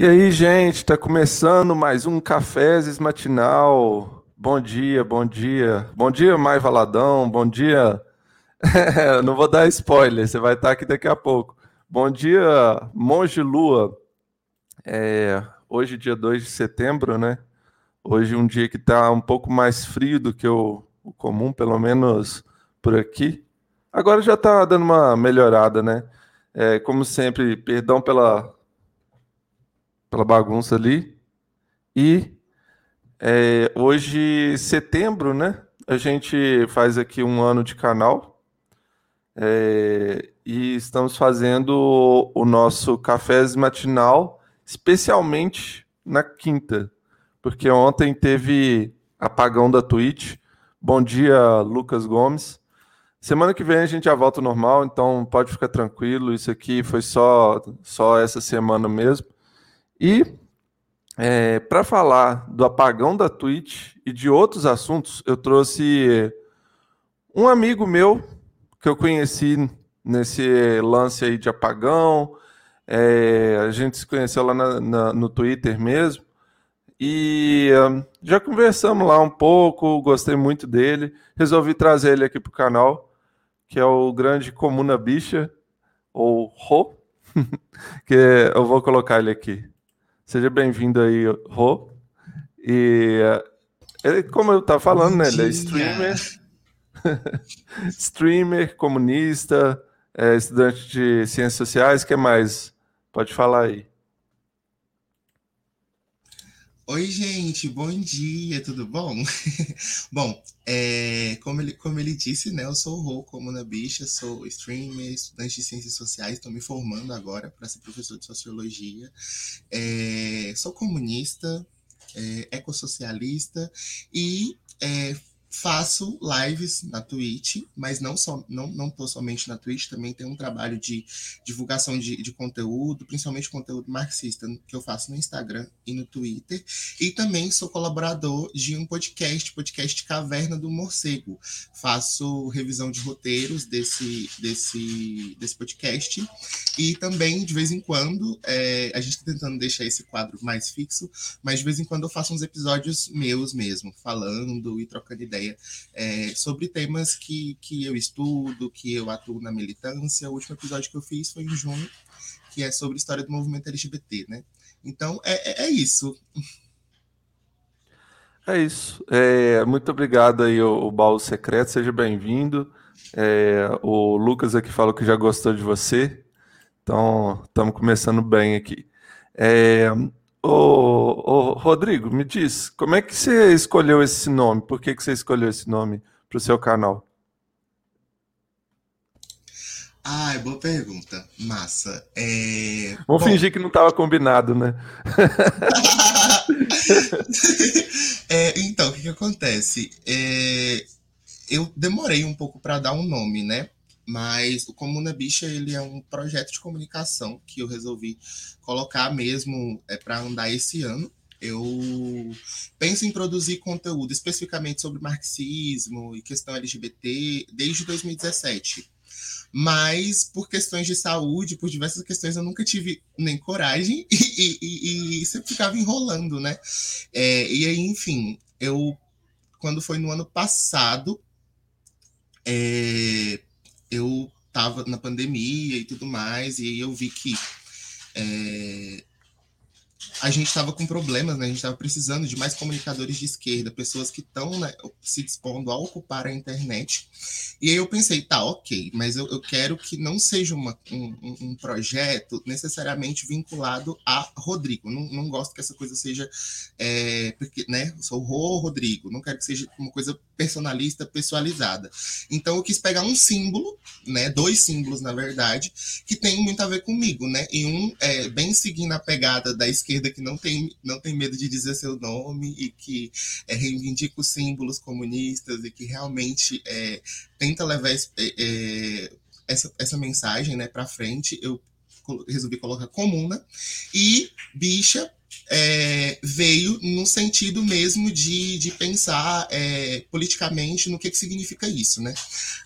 E aí, gente, tá começando mais um Cafézes Matinal. Bom dia, bom dia. Bom dia, Mai Valadão. Bom dia. Não vou dar spoiler, você vai estar aqui daqui a pouco. Bom dia, Monge Lua. É, hoje, dia 2 de setembro, né? Hoje, um dia que tá um pouco mais frio do que o, o comum, pelo menos por aqui. Agora já tá dando uma melhorada, né? É, como sempre, perdão pela pela bagunça ali. E é, hoje, setembro, né? A gente faz aqui um ano de canal. É, e estamos fazendo o nosso cafés matinal, especialmente na quinta, porque ontem teve apagão da Twitch. Bom dia, Lucas Gomes. Semana que vem a gente já volta ao normal, então pode ficar tranquilo. Isso aqui foi só, só essa semana mesmo. E é, para falar do apagão da Twitch e de outros assuntos, eu trouxe um amigo meu que eu conheci nesse lance aí de apagão. É, a gente se conheceu lá na, na, no Twitter mesmo. E um, já conversamos lá um pouco, gostei muito dele. Resolvi trazer ele aqui para o canal, que é o grande Comuna Bicha, ou Ro, que eu vou colocar ele aqui. Seja bem-vindo aí, Rô. E ele, como eu estava falando, né, ele é streamer, streamer, comunista, é estudante de ciências sociais, que mais? Pode falar aí. Oi, gente, bom dia, tudo bom? bom, é, como, ele, como ele disse, né, eu sou o Rô, como na bicha, sou streamer, estudante de ciências sociais, estou me formando agora para ser professor de sociologia. É, sou comunista, é, ecossocialista e é, faço lives na Twitch, mas não só não não tô somente na Twitch, também tem um trabalho de divulgação de, de conteúdo, principalmente conteúdo marxista, que eu faço no Instagram e no Twitter, e também sou colaborador de um podcast, podcast Caverna do Morcego. Faço revisão de roteiros desse desse desse podcast e também de vez em quando é, a gente está tentando deixar esse quadro mais fixo, mas de vez em quando eu faço uns episódios meus mesmo, falando e trocando ideias ideia é, sobre temas que, que eu estudo, que eu atuo na militância. O último episódio que eu fiz foi em junho, que é sobre história do movimento LGBT, né? Então, é, é, é isso. É isso. É, muito obrigado aí, o, o Baú Secreto, seja bem-vindo. É, o Lucas aqui falou que já gostou de você, então estamos começando bem aqui. É, Ô, ô, Rodrigo, me diz, como é que você escolheu esse nome? Por que, que você escolheu esse nome para o seu canal? Ah, boa pergunta. Massa. É... Vamos Bom... fingir que não estava combinado, né? é, então, o que, que acontece? É... Eu demorei um pouco para dar um nome, né? Mas o Comuna Bicha ele é um projeto de comunicação que eu resolvi colocar mesmo é, para andar esse ano. Eu penso em produzir conteúdo especificamente sobre marxismo e questão LGBT desde 2017. Mas por questões de saúde, por diversas questões, eu nunca tive nem coragem e, e, e, e sempre ficava enrolando, né? É, e aí, enfim, eu, quando foi no ano passado, é, eu estava na pandemia e tudo mais, e eu vi que é, a gente estava com problemas, né? A gente estava precisando de mais comunicadores de esquerda, pessoas que estão né, se dispondo a ocupar a internet. E aí eu pensei, tá, ok, mas eu, eu quero que não seja uma, um, um, projeto necessariamente vinculado a Rodrigo. Não, não gosto que essa coisa seja, é, porque, né? Eu sou o Rodrigo, não quero que seja uma coisa personalista, pessoalizada. Então eu quis pegar um símbolo, né? Dois símbolos, na verdade, que tem muito a ver comigo, né? E um é bem seguindo a pegada da esquerda esquerda que não tem, não tem medo de dizer seu nome e que é, reivindica os símbolos comunistas e que realmente é, tenta levar é essa, essa mensagem né, para frente, eu resolvi colocar comuna. E bicha, é, veio no sentido mesmo de, de pensar é, politicamente no que, que significa isso, né?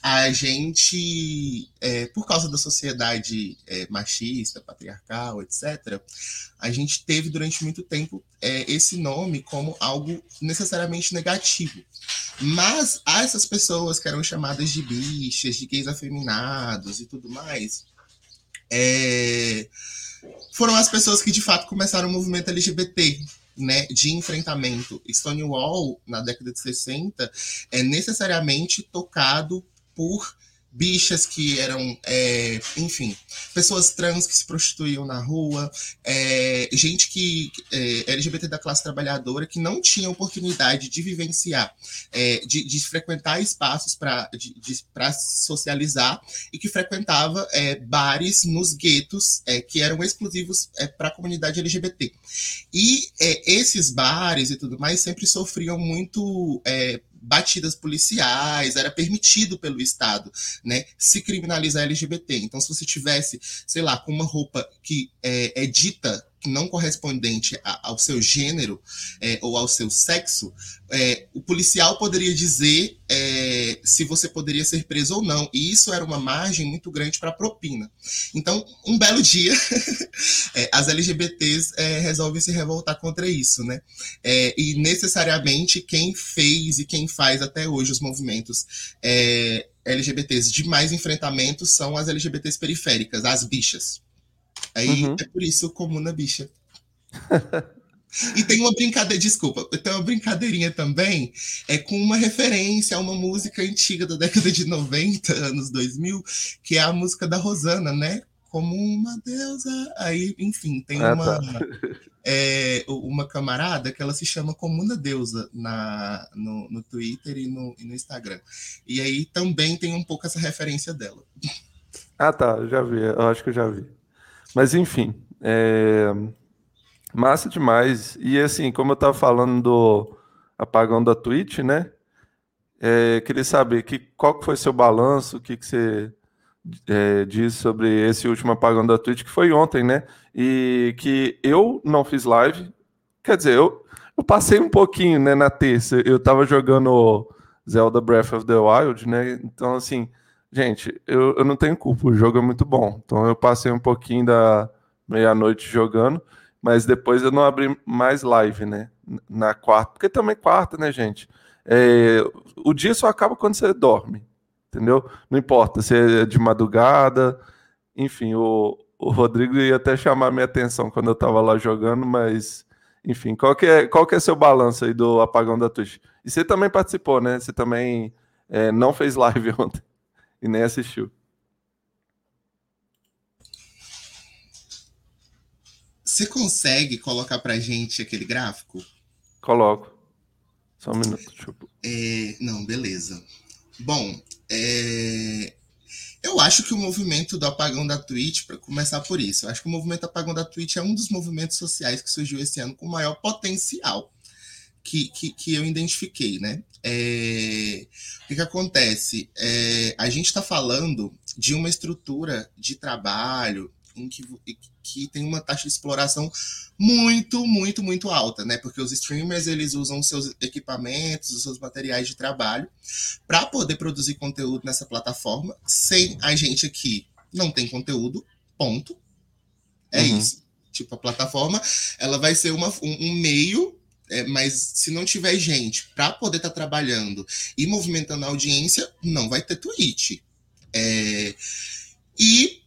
A gente, é, por causa da sociedade é, machista, patriarcal, etc., a gente teve durante muito tempo é, esse nome como algo necessariamente negativo. Mas essas pessoas que eram chamadas de bichas, de gays afeminados e tudo mais. É, foram as pessoas que de fato começaram o movimento LGBT, né, de enfrentamento. Stonewall, na década de 60, é necessariamente tocado por bichas que eram, é, enfim, pessoas trans que se prostituíam na rua, é, gente que é, LGBT da classe trabalhadora que não tinha oportunidade de vivenciar, é, de, de, frequentar espaços para socializar e que frequentava é, bares nos guetos é, que eram exclusivos para a comunidade LGBT. E esses bares e tudo mais sempre sofriam muito batidas policiais, era permitido pelo Estado, né, se criminalizar LGBT. Então, se você tivesse, sei lá, com uma roupa que é, é dita não correspondente a, ao seu gênero é, ou ao seu sexo, é, o policial poderia dizer é, se você poderia ser preso ou não. E isso era uma margem muito grande para propina. Então, um belo dia, é, as LGBTs é, resolvem se revoltar contra isso, né? É, e necessariamente quem fez e quem faz até hoje os movimentos LGBTs de mais enfrentamento são as LGBTs periféricas, as bichas. Aí uhum. é por isso comuna bicha. E tem uma brincadeira, desculpa, tem uma brincadeirinha também, é com uma referência a uma música antiga da década de 90, anos 2000, que é a música da Rosana, né? Como uma deusa. Aí, enfim, tem ah, uma, tá. é, uma camarada que ela se chama Comuna Deusa na, no, no Twitter e no, e no Instagram. E aí também tem um pouco essa referência dela. Ah, tá, já vi, eu acho que eu já vi. Mas enfim, é... massa demais. E assim, como eu estava falando do apagão da Twitch, né? É, queria saber que, qual que foi seu balanço, o que, que você é, diz sobre esse último apagão da Twitch, que foi ontem, né? E que eu não fiz live. Quer dizer, eu, eu passei um pouquinho né, na terça. Eu estava jogando Zelda Breath of the Wild, né? Então, assim, Gente, eu, eu não tenho culpa, o jogo é muito bom. Então eu passei um pouquinho da meia-noite jogando, mas depois eu não abri mais live, né? Na quarta, porque também quarta, né, gente? É, o dia só acaba quando você dorme, entendeu? Não importa se é de madrugada, enfim, o, o Rodrigo ia até chamar minha atenção quando eu tava lá jogando, mas enfim, qual que é, qual que é seu balanço aí do apagão da Twitch? E você também participou, né? Você também é, não fez live ontem e nem assistiu. Você consegue colocar pra gente aquele gráfico? Coloco. Só um minuto. Deixa eu... é, não, beleza. Bom, é, eu acho que o movimento do apagão da Twitch, para começar por isso, eu acho que o movimento apagão da Twitch é um dos movimentos sociais que surgiu esse ano com maior potencial que, que, que eu identifiquei, né? É, o que, que acontece? É, a gente está falando de uma estrutura de trabalho em que, que tem uma taxa de exploração muito, muito, muito alta, né? Porque os streamers eles usam seus equipamentos, os seus materiais de trabalho para poder produzir conteúdo nessa plataforma. Sem a gente aqui não tem conteúdo, ponto. É uhum. isso. Tipo, a plataforma ela vai ser uma, um, um meio é, mas se não tiver gente para poder estar tá trabalhando e movimentando a audiência, não vai ter tweet. É, e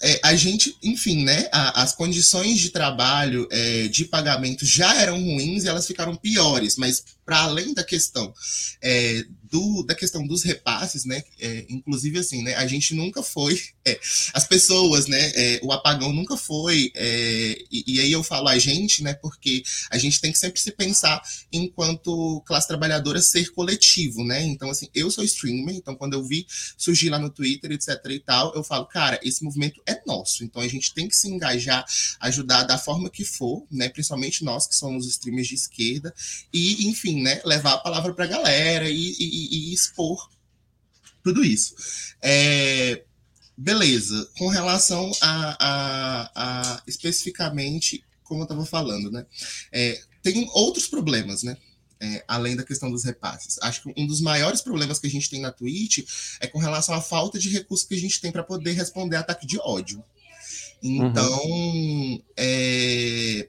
é, a gente, enfim, né? A, as condições de trabalho, é, de pagamento já eram ruins e elas ficaram piores, mas para além da questão é, do, da questão dos repasses, né? É, inclusive assim, né? A gente nunca foi, é, as pessoas, né? É, o apagão nunca foi, é, e, e, aí eu falo a gente, né? Porque a gente tem que sempre se pensar enquanto classe trabalhadora ser coletivo, né? Então assim, eu sou streamer, então quando eu vi surgir lá no Twitter, etc e tal, eu falo, cara, esse movimento é nosso, então a gente tem que se engajar, ajudar da forma que for, né? Principalmente nós que somos streamers de esquerda e, enfim né, levar a palavra para a galera e, e, e, expor tudo isso. É, beleza, com relação a, a, a especificamente como eu estava falando, né? É, tem outros problemas, né? É, além da questão dos repasses. Acho que um dos maiores problemas que a gente tem na Twitch é com relação à falta de recursos que a gente tem para poder responder ataque de ódio. Então, uhum. é,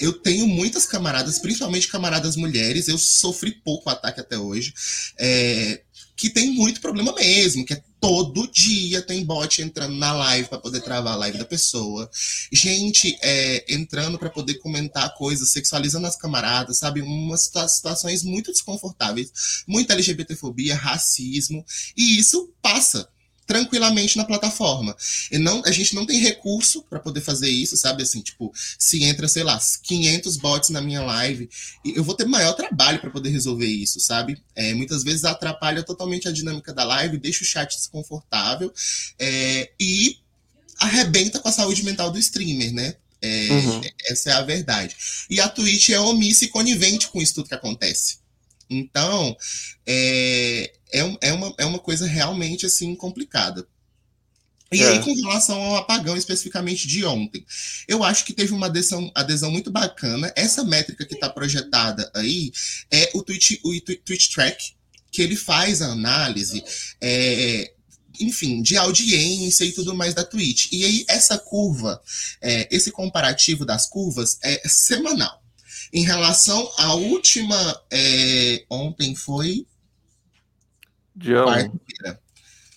eu tenho muitas camaradas, principalmente camaradas mulheres, eu sofri pouco ataque até hoje, é, que tem muito problema mesmo, que é todo dia tem bot entrando na live para poder travar a live da pessoa, gente é, entrando para poder comentar coisas, sexualizando as camaradas, sabe? Umas situações muito desconfortáveis, muita LGBTfobia, racismo, e isso passa tranquilamente na plataforma. E não, a gente não tem recurso para poder fazer isso, sabe? Assim, tipo, se entra, sei lá, 500 bots na minha live, eu vou ter maior trabalho para poder resolver isso, sabe? É, muitas vezes atrapalha totalmente a dinâmica da live, deixa o chat desconfortável é, e arrebenta com a saúde mental do streamer, né? É, uhum. Essa é a verdade. E a Twitch é omissa e conivente com isso tudo que acontece. Então, é, é, é, uma, é uma coisa realmente assim complicada. E é. aí, com relação ao apagão especificamente de ontem, eu acho que teve uma adesão, adesão muito bacana. Essa métrica que está projetada aí é o Twitch, o Twitch Track, que ele faz a análise, é, enfim, de audiência e tudo mais da Twitch. E aí, essa curva, é, esse comparativo das curvas é semanal. Em relação à última, é, ontem foi quarta-feira.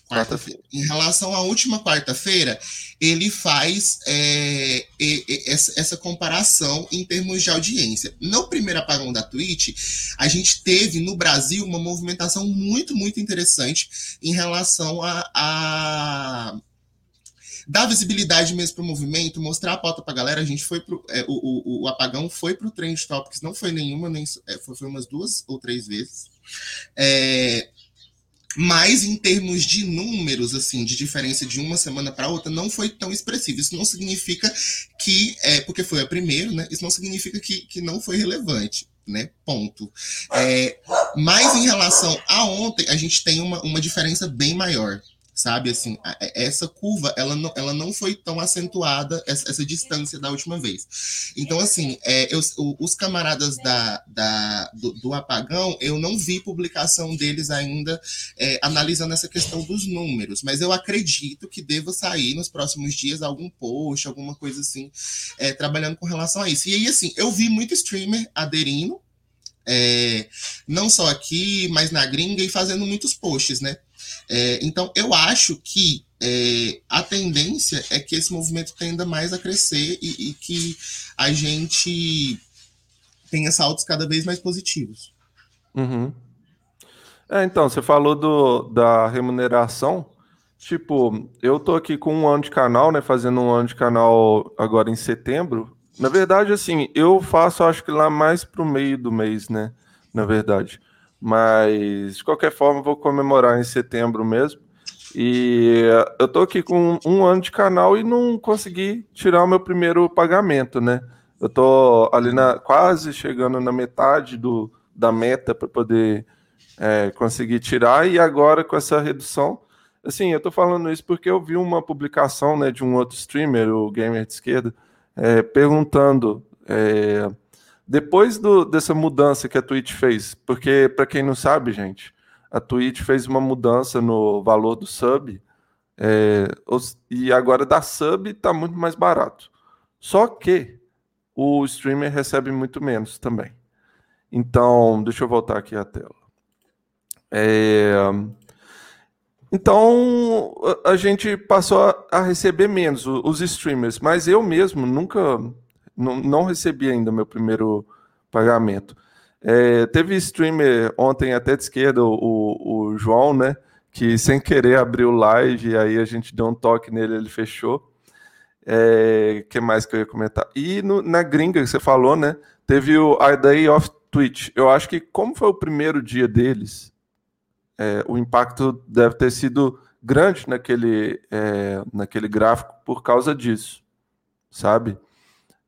Quarta-feira. Em relação à última quarta-feira, ele faz é, essa comparação em termos de audiência. No primeiro apagão da Twitch, a gente teve no Brasil uma movimentação muito, muito interessante em relação a, a dar visibilidade mesmo para o movimento, mostrar a pauta para a galera. A gente foi pro, é, o, o, o, apagão foi para o Trend Topics, não foi nenhuma, nem é, foi, foi umas duas ou três vezes. É, mas em termos de números, assim, de diferença de uma semana para outra, não foi tão expressivo. Isso não significa que, é, porque foi a primeira, né? Isso não significa que, que não foi relevante, né? Ponto. É, mas em relação a ontem, a gente tem uma, uma diferença bem maior sabe? Assim, essa curva, ela não, ela não foi tão acentuada, essa, essa distância da última vez. Então, assim, é, eu, os camaradas da, da, do, do, apagão, eu não vi publicação deles ainda é, analisando essa questão dos números, mas eu acredito que deva sair nos próximos dias algum post, alguma coisa assim, é, trabalhando com relação a isso. E aí, assim, eu vi muito streamer aderindo, é, não só aqui, mas na gringa, e fazendo muitos posts, né? É, então, eu acho que é, a tendência é que esse movimento tenda mais a crescer e, e que a gente tenha saltos cada vez mais positivos. Uhum. É, então, você falou do, da remuneração. Tipo, eu tô aqui com um ano de canal, né? Fazendo um ano de canal agora em setembro. Na verdade, assim, eu faço, acho que lá mais pro meio do mês, né? Na verdade. Mas, de qualquer forma, vou comemorar em setembro mesmo. E eu tô aqui com um ano de canal e não consegui tirar o meu primeiro pagamento, né? Eu tô ali na, quase chegando na metade do, da meta para poder é, conseguir tirar, e agora com essa redução. Assim, eu tô falando isso porque eu vi uma publicação né, de um outro streamer, o Gamer de Esquerda, é, perguntando. É, depois do, dessa mudança que a Twitch fez, porque para quem não sabe, gente, a Twitch fez uma mudança no valor do sub é, e agora da sub está muito mais barato. Só que o streamer recebe muito menos também. Então, deixa eu voltar aqui a tela. É, então, a gente passou a receber menos os streamers, mas eu mesmo nunca não, não recebi ainda meu primeiro pagamento. É, teve streamer ontem até de esquerda, o, o João, né? Que sem querer abriu live, e aí a gente deu um toque nele, ele fechou. É, que mais que eu ia comentar? E no, na gringa que você falou, né? Teve o A Day of Twitch. Eu acho que, como foi o primeiro dia deles, é, o impacto deve ter sido grande naquele, é, naquele gráfico por causa disso, sabe?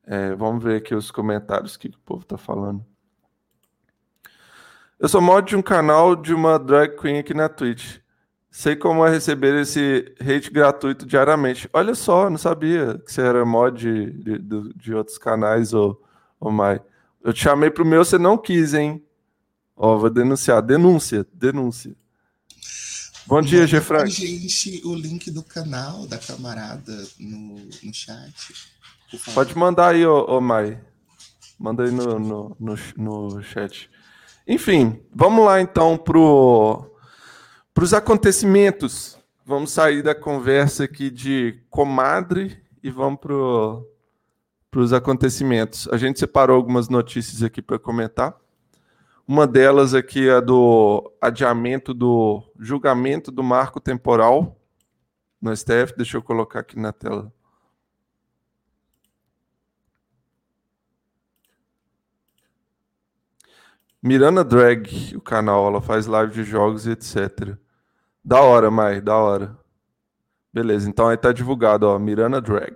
É, vamos ver aqui os comentários, o que, que o povo está falando. Eu sou mod de um canal de uma drag queen aqui na Twitch. Sei como é receber esse hate gratuito diariamente. Olha só, não sabia que você era mod de, de, de outros canais, ô, ô Mai. Eu te chamei pro meu, você não quis, hein? Ó, vou denunciar. Denúncia, denúncia. Bom dia, G. Frank. gente o link do canal da camarada no, no chat. Pode mandar aí, ô, ô Mai. Manda aí no, no, no, no chat. Enfim, vamos lá então pro para os acontecimentos, vamos sair da conversa aqui de comadre e vamos para os acontecimentos. A gente separou algumas notícias aqui para comentar. Uma delas aqui é do adiamento do julgamento do marco temporal no STF. Deixa eu colocar aqui na tela. Miranda Drag, o canal, ela faz live de jogos e etc. Da hora, Mai, da hora. Beleza, então aí tá divulgado, ó, Miranda Drag.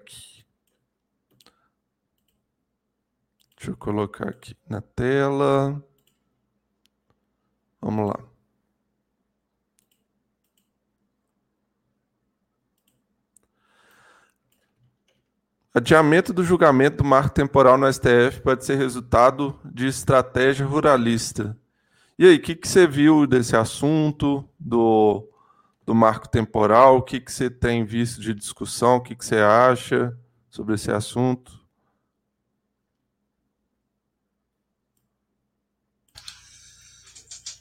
Deixa eu colocar aqui na tela. Vamos lá. Adiamento do julgamento do marco temporal no STF pode ser resultado de estratégia ruralista. E aí, o que, que você viu desse assunto, do, do marco temporal? O que, que você tem visto de discussão? O que, que você acha sobre esse assunto?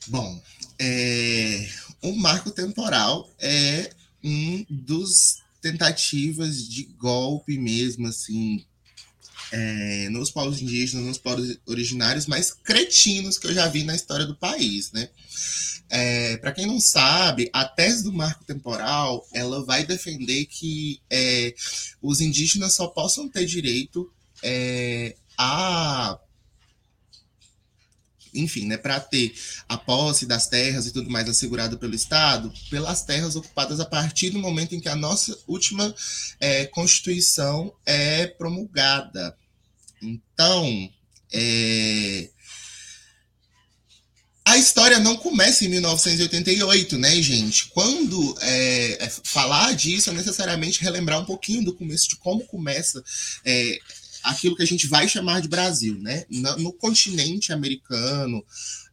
Bom, é, o marco temporal é um dos tentativas de golpe mesmo, assim, é, nos povos indígenas, nos povos originários mais cretinos que eu já vi na história do país, né? É, Para quem não sabe, a tese do marco temporal ela vai defender que é, os indígenas só possam ter direito é, a enfim, né, para ter a posse das terras e tudo mais assegurado pelo Estado, pelas terras ocupadas a partir do momento em que a nossa última é, Constituição é promulgada. Então, é, a história não começa em 1988, né, gente? Quando é, é, falar disso é necessariamente relembrar um pouquinho do começo, de como começa é, aquilo que a gente vai chamar de Brasil, né? No, no continente americano,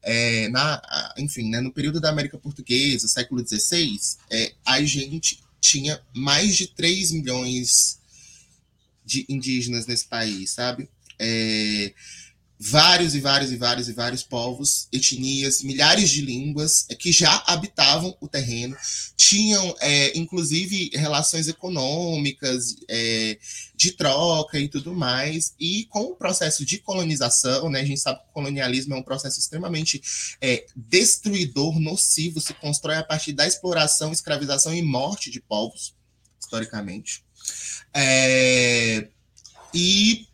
é, na, enfim, né, no período da América Portuguesa, século XVI, é, a gente tinha mais de 3 milhões de indígenas nesse país, sabe? É, vários e vários e vários e vários povos, etnias, milhares de línguas que já habitavam o terreno, tinham é, inclusive relações econômicas, é, de troca e tudo mais, e com o processo de colonização, né, a gente sabe que o colonialismo é um processo extremamente é, destruidor, nocivo, se constrói a partir da exploração, escravização e morte de povos, historicamente. É, e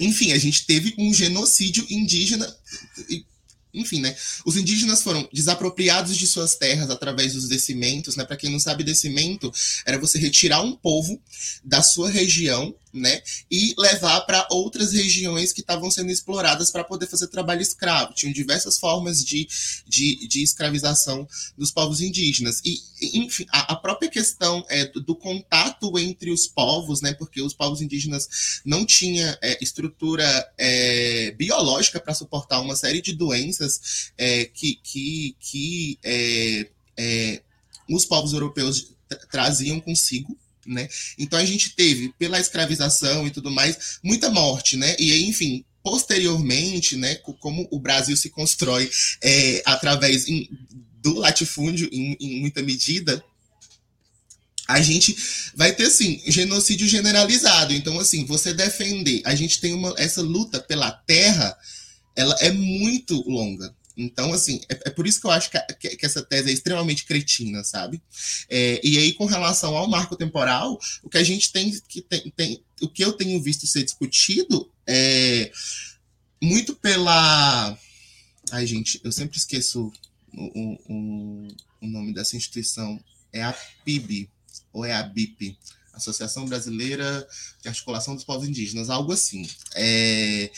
enfim, a gente teve um genocídio indígena enfim, né? Os indígenas foram desapropriados de suas terras através dos descimentos, né? Para quem não sabe, descimento era você retirar um povo da sua região, né? E levar para outras regiões que estavam sendo exploradas para poder fazer trabalho escravo. Tinham diversas formas de, de, de escravização dos povos indígenas. E, enfim, a, a própria questão é, do, do, contato entre os povos, né? Porque os povos indígenas não tinham é, estrutura é, biológica para suportar uma série de doenças é, que, que, que é, é, os povos europeus traziam consigo. Né? Então a gente teve, pela escravização e tudo mais, muita morte, né? E enfim, posteriormente, né, como o Brasil se constrói é, através em, do latifúndio, em, em, muita medida, a gente vai ter, assim, genocídio generalizado. Então, assim, você defender, a gente tem uma, essa luta pela terra, ela é muito longa. Então, assim, é, é, por isso que eu acho que, que, que, essa tese é extremamente cretina, sabe? É, e aí, com relação ao marco temporal, o que a gente tem que tem, tem, o que eu tenho visto ser discutido é muito pela. Ai, gente, eu sempre esqueço o, o, o nome dessa instituição. É a PIB, ou é a BIP, Associação Brasileira de Articulação dos Povos Indígenas, algo assim. É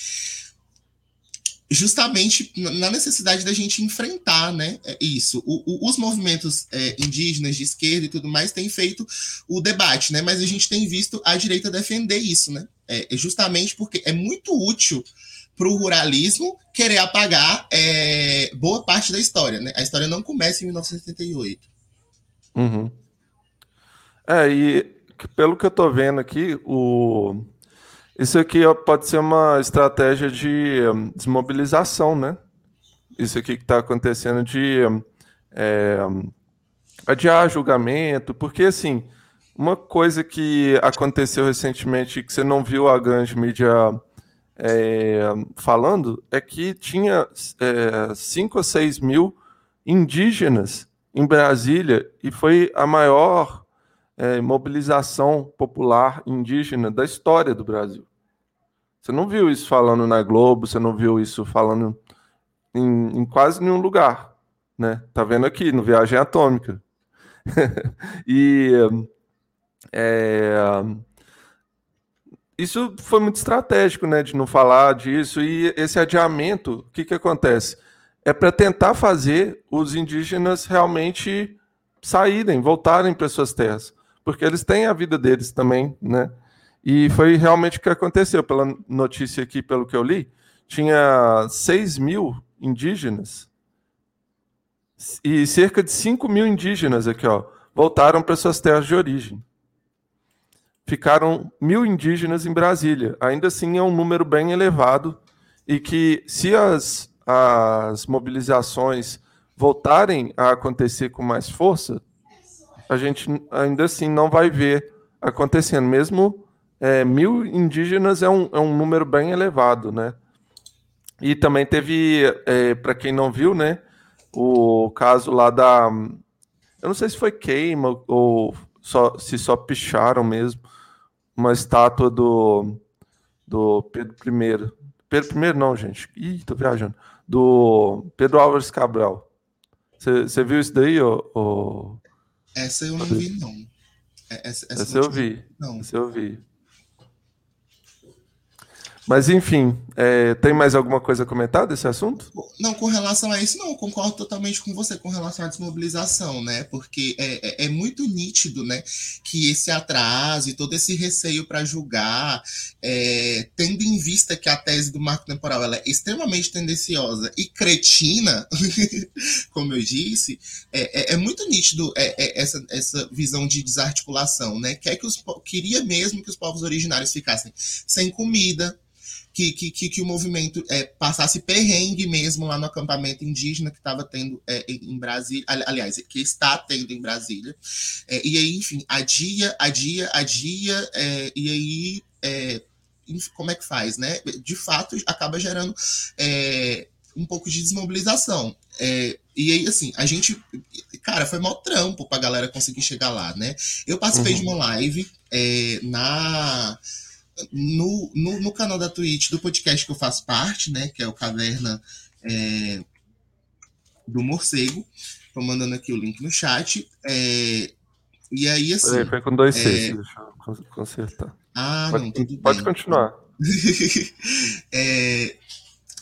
justamente na necessidade da gente enfrentar né, é, isso. O, o, os movimentos é, indígenas de esquerda e tudo mais têm feito o debate, né, mas a gente tem visto a direita defender isso, né, é, é justamente porque é muito útil para o ruralismo querer apagar é, boa parte da história. Né? A história não começa em 1978. Uhum. É, e pelo que eu estou vendo aqui, o isso aqui pode ser uma estratégia de hum, desmobilização, né? Isso aqui que está acontecendo de é, adiar julgamento, porque assim, uma coisa que aconteceu recentemente que você não viu a grande mídia é, falando é que tinha 5 é, ou 6 mil indígenas em Brasília e foi a maior é, mobilização popular indígena da história do Brasil. Você não viu isso falando na Globo, você não viu isso falando em, em quase nenhum lugar, né? Tá vendo aqui no Viagem Atômica. e é, isso foi muito estratégico, né, de não falar disso. E esse adiamento, o que, que acontece? É para tentar fazer os indígenas realmente saírem, voltarem para suas terras porque eles têm a vida deles também, né? E foi realmente o que aconteceu. Pela notícia aqui, pelo que eu li, tinha 6 mil indígenas e cerca de 5 mil indígenas aqui, ó, voltaram para suas terras de origem. Ficaram mil indígenas em Brasília. Ainda assim, é um número bem elevado e que, se as, as mobilizações voltarem a acontecer com mais força, a gente ainda assim não vai ver acontecendo. Mesmo é, mil indígenas é um, é um número bem elevado, né? E também teve, é, para quem não viu, né, o caso lá da. Eu não sei se foi queima ou só, se só picharam mesmo uma estátua do, do Pedro I. Pedro I, não, gente. Ih, tô viajando. Do Pedro Álvares Cabral. Você viu isso daí, ô, essa eu não vi, não. É, essa, essa, essa eu vi. Não. Essa eu vi. Mas enfim, é, tem mais alguma coisa a comentar desse assunto? Não, com relação a isso, não, eu concordo totalmente com você com relação à desmobilização, né? Porque é, é, é muito nítido, né, que esse atraso e todo esse receio para julgar, é, tendo em vista que a tese do marco temporal ela é extremamente tendenciosa e cretina, como eu disse, é, é, muito nítido essa, essa visão de desarticulação, né? Quer que os, queria mesmo que os povos originários ficassem sem comida, que, que, que, o movimento é, passasse perrengue mesmo lá no acampamento indígena que estava tendo é, em Brasília, aliás, que está tendo em Brasília. É, e aí, enfim, adia, adia, adia, é, e aí, é, como é que faz, né? De fato, acaba gerando é, um pouco de desmobilização. e aí, assim, a gente, cara, foi mó trampo pra galera conseguir chegar lá, né? Eu participei uhum. de uma live na no, no, no, canal da Twitch do podcast que eu faço parte, né? Que é o Caverna é, do Morcego. Estou mandando aqui o link no chat. É, e aí, assim. Peraí, foi com dois é... Cs, deixa eu consertar. Ah, pode, não, tudo Pode continuar. é,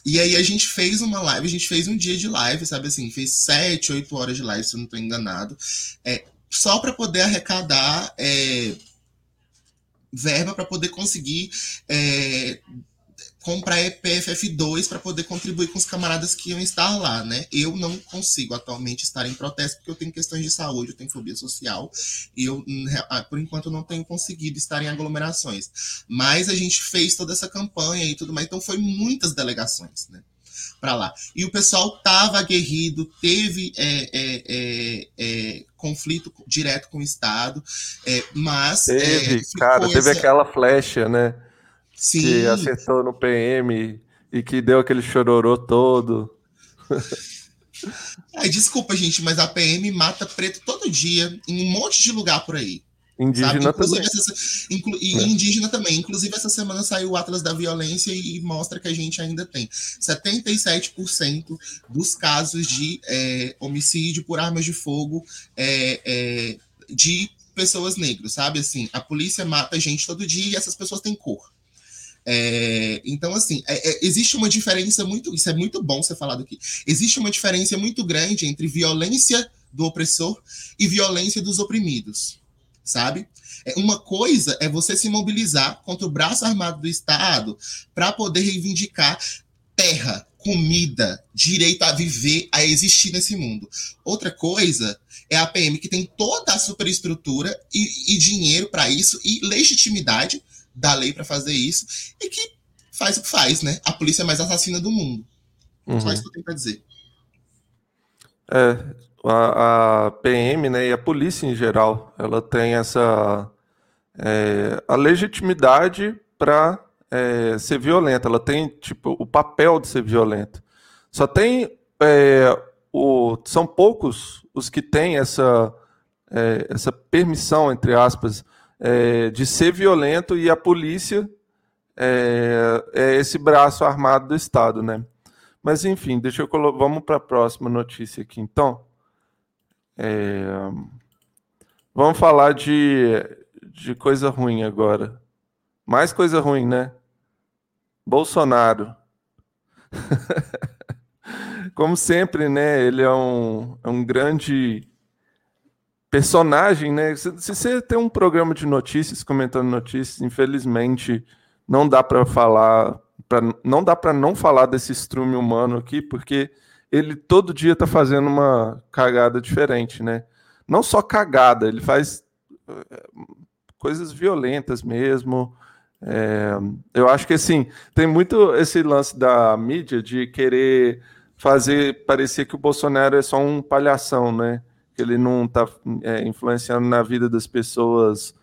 e aí a gente fez uma live, a gente fez um dia de live, sabe assim, fez sete, oito horas de live, se eu não estou enganado, é, só para poder arrecadar é, verba para poder conseguir é, comprar EPFF2 para poder contribuir com os camaradas que iam estar lá, né? Eu não consigo atualmente estar em protesto porque eu tenho questões de saúde, eu tenho fobia social e eu, ah, por enquanto, não tenho conseguido estar em aglomerações. Mas a gente fez toda essa campanha e tudo mais, então foi muitas delegações, né? para lá. E o pessoal estava aguerrido, teve é, é, é, é, conflito direto com o Estado, é, mas. Teve, cara, teve aquela flecha, né? Sim. Que acertou no PM e que deu aquele chororô todo. Ai, desculpa, gente, mas a PM mata preto todo dia, em um monte de lugar por aí. Indígena também. Essa, inclu, e é. indígena também. Inclusive, essa semana saiu o Atlas da Violência e, mostra que a gente ainda tem 77% dos casos de é, homicídio por armas de fogo é, é, de pessoas negras, sabe? Assim, a polícia mata gente todo dia e essas pessoas têm cor. É, então, assim, é, é, existe uma diferença muito. Isso é muito bom ser falado aqui. Existe uma diferença muito grande entre violência do opressor e violência dos oprimidos, sabe? É, uma coisa é você se mobilizar contra o braço armado do Estado para poder reivindicar terra, comida, direito a viver, a existir nesse mundo. Outra coisa é a PM que tem toda a superestrutura e, e dinheiro para isso e legitimidade da lei para fazer isso e que faz o que faz, né? A polícia é mais assassina do mundo. Uhum. Só isso que eu tenho para dizer. É, a, a, PM, né, e a polícia em geral, ela tem essa é, a legitimidade para é, ser violenta. Ela tem tipo o papel de ser violenta. Só tem é, o, são poucos os que têm essa é, essa permissão entre aspas é, de ser violento e a polícia é, é, esse braço armado do Estado, né? Mas enfim, deixa eu colocar. Vamos para a próxima notícia aqui, então. É, vamos falar de, de coisa ruim agora. Mais coisa ruim, né? Bolsonaro. Como sempre, né? Ele é um, é um grande personagem, né? Se, se, você tem um programa de notícias, comentando notícias, infelizmente não dá para falar, pra, não dá para não falar desse estrume humano aqui, porque ele todo dia está fazendo uma cagada diferente, né? Não só cagada, ele faz eh, coisas violentas mesmo. É, eu acho que assim tem muito esse lance da mídia de querer fazer parecer que o Bolsonaro é só um palhação, né? que ele não está é, influenciando na vida das pessoas.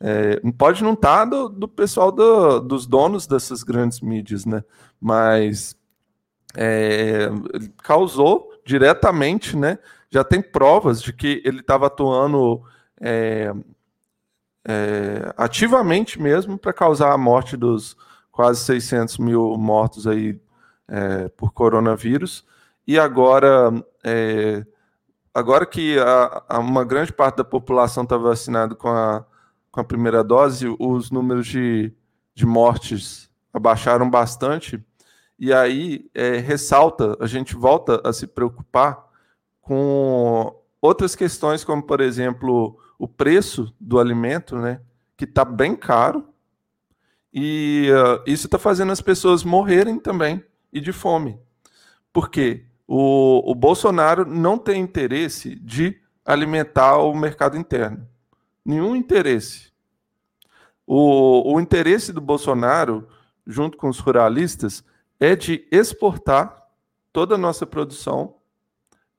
É, pode não estar tá do, do, pessoal do, dos donos dessas grandes mídias, né? Mas é, causou diretamente, né? Já tem provas de que ele estava atuando é, é, ativamente mesmo para causar a morte dos quase 600 mil mortos aí é, por coronavírus. E agora agora que a, a uma grande parte da população está vacinada com a, com a primeira dose, os números de, de mortes abaixaram bastante. E aí é, ressalta, a gente volta a se preocupar com outras questões, como por exemplo o preço do alimento, né, que está bem caro, e uh, isso está fazendo as pessoas morrerem também e de fome. Por quê? o, o Bolsonaro não tem interesse de alimentar o mercado interno. Nenhum interesse. O, o interesse do Bolsonaro, junto com os ruralistas, é de exportar toda a nossa produção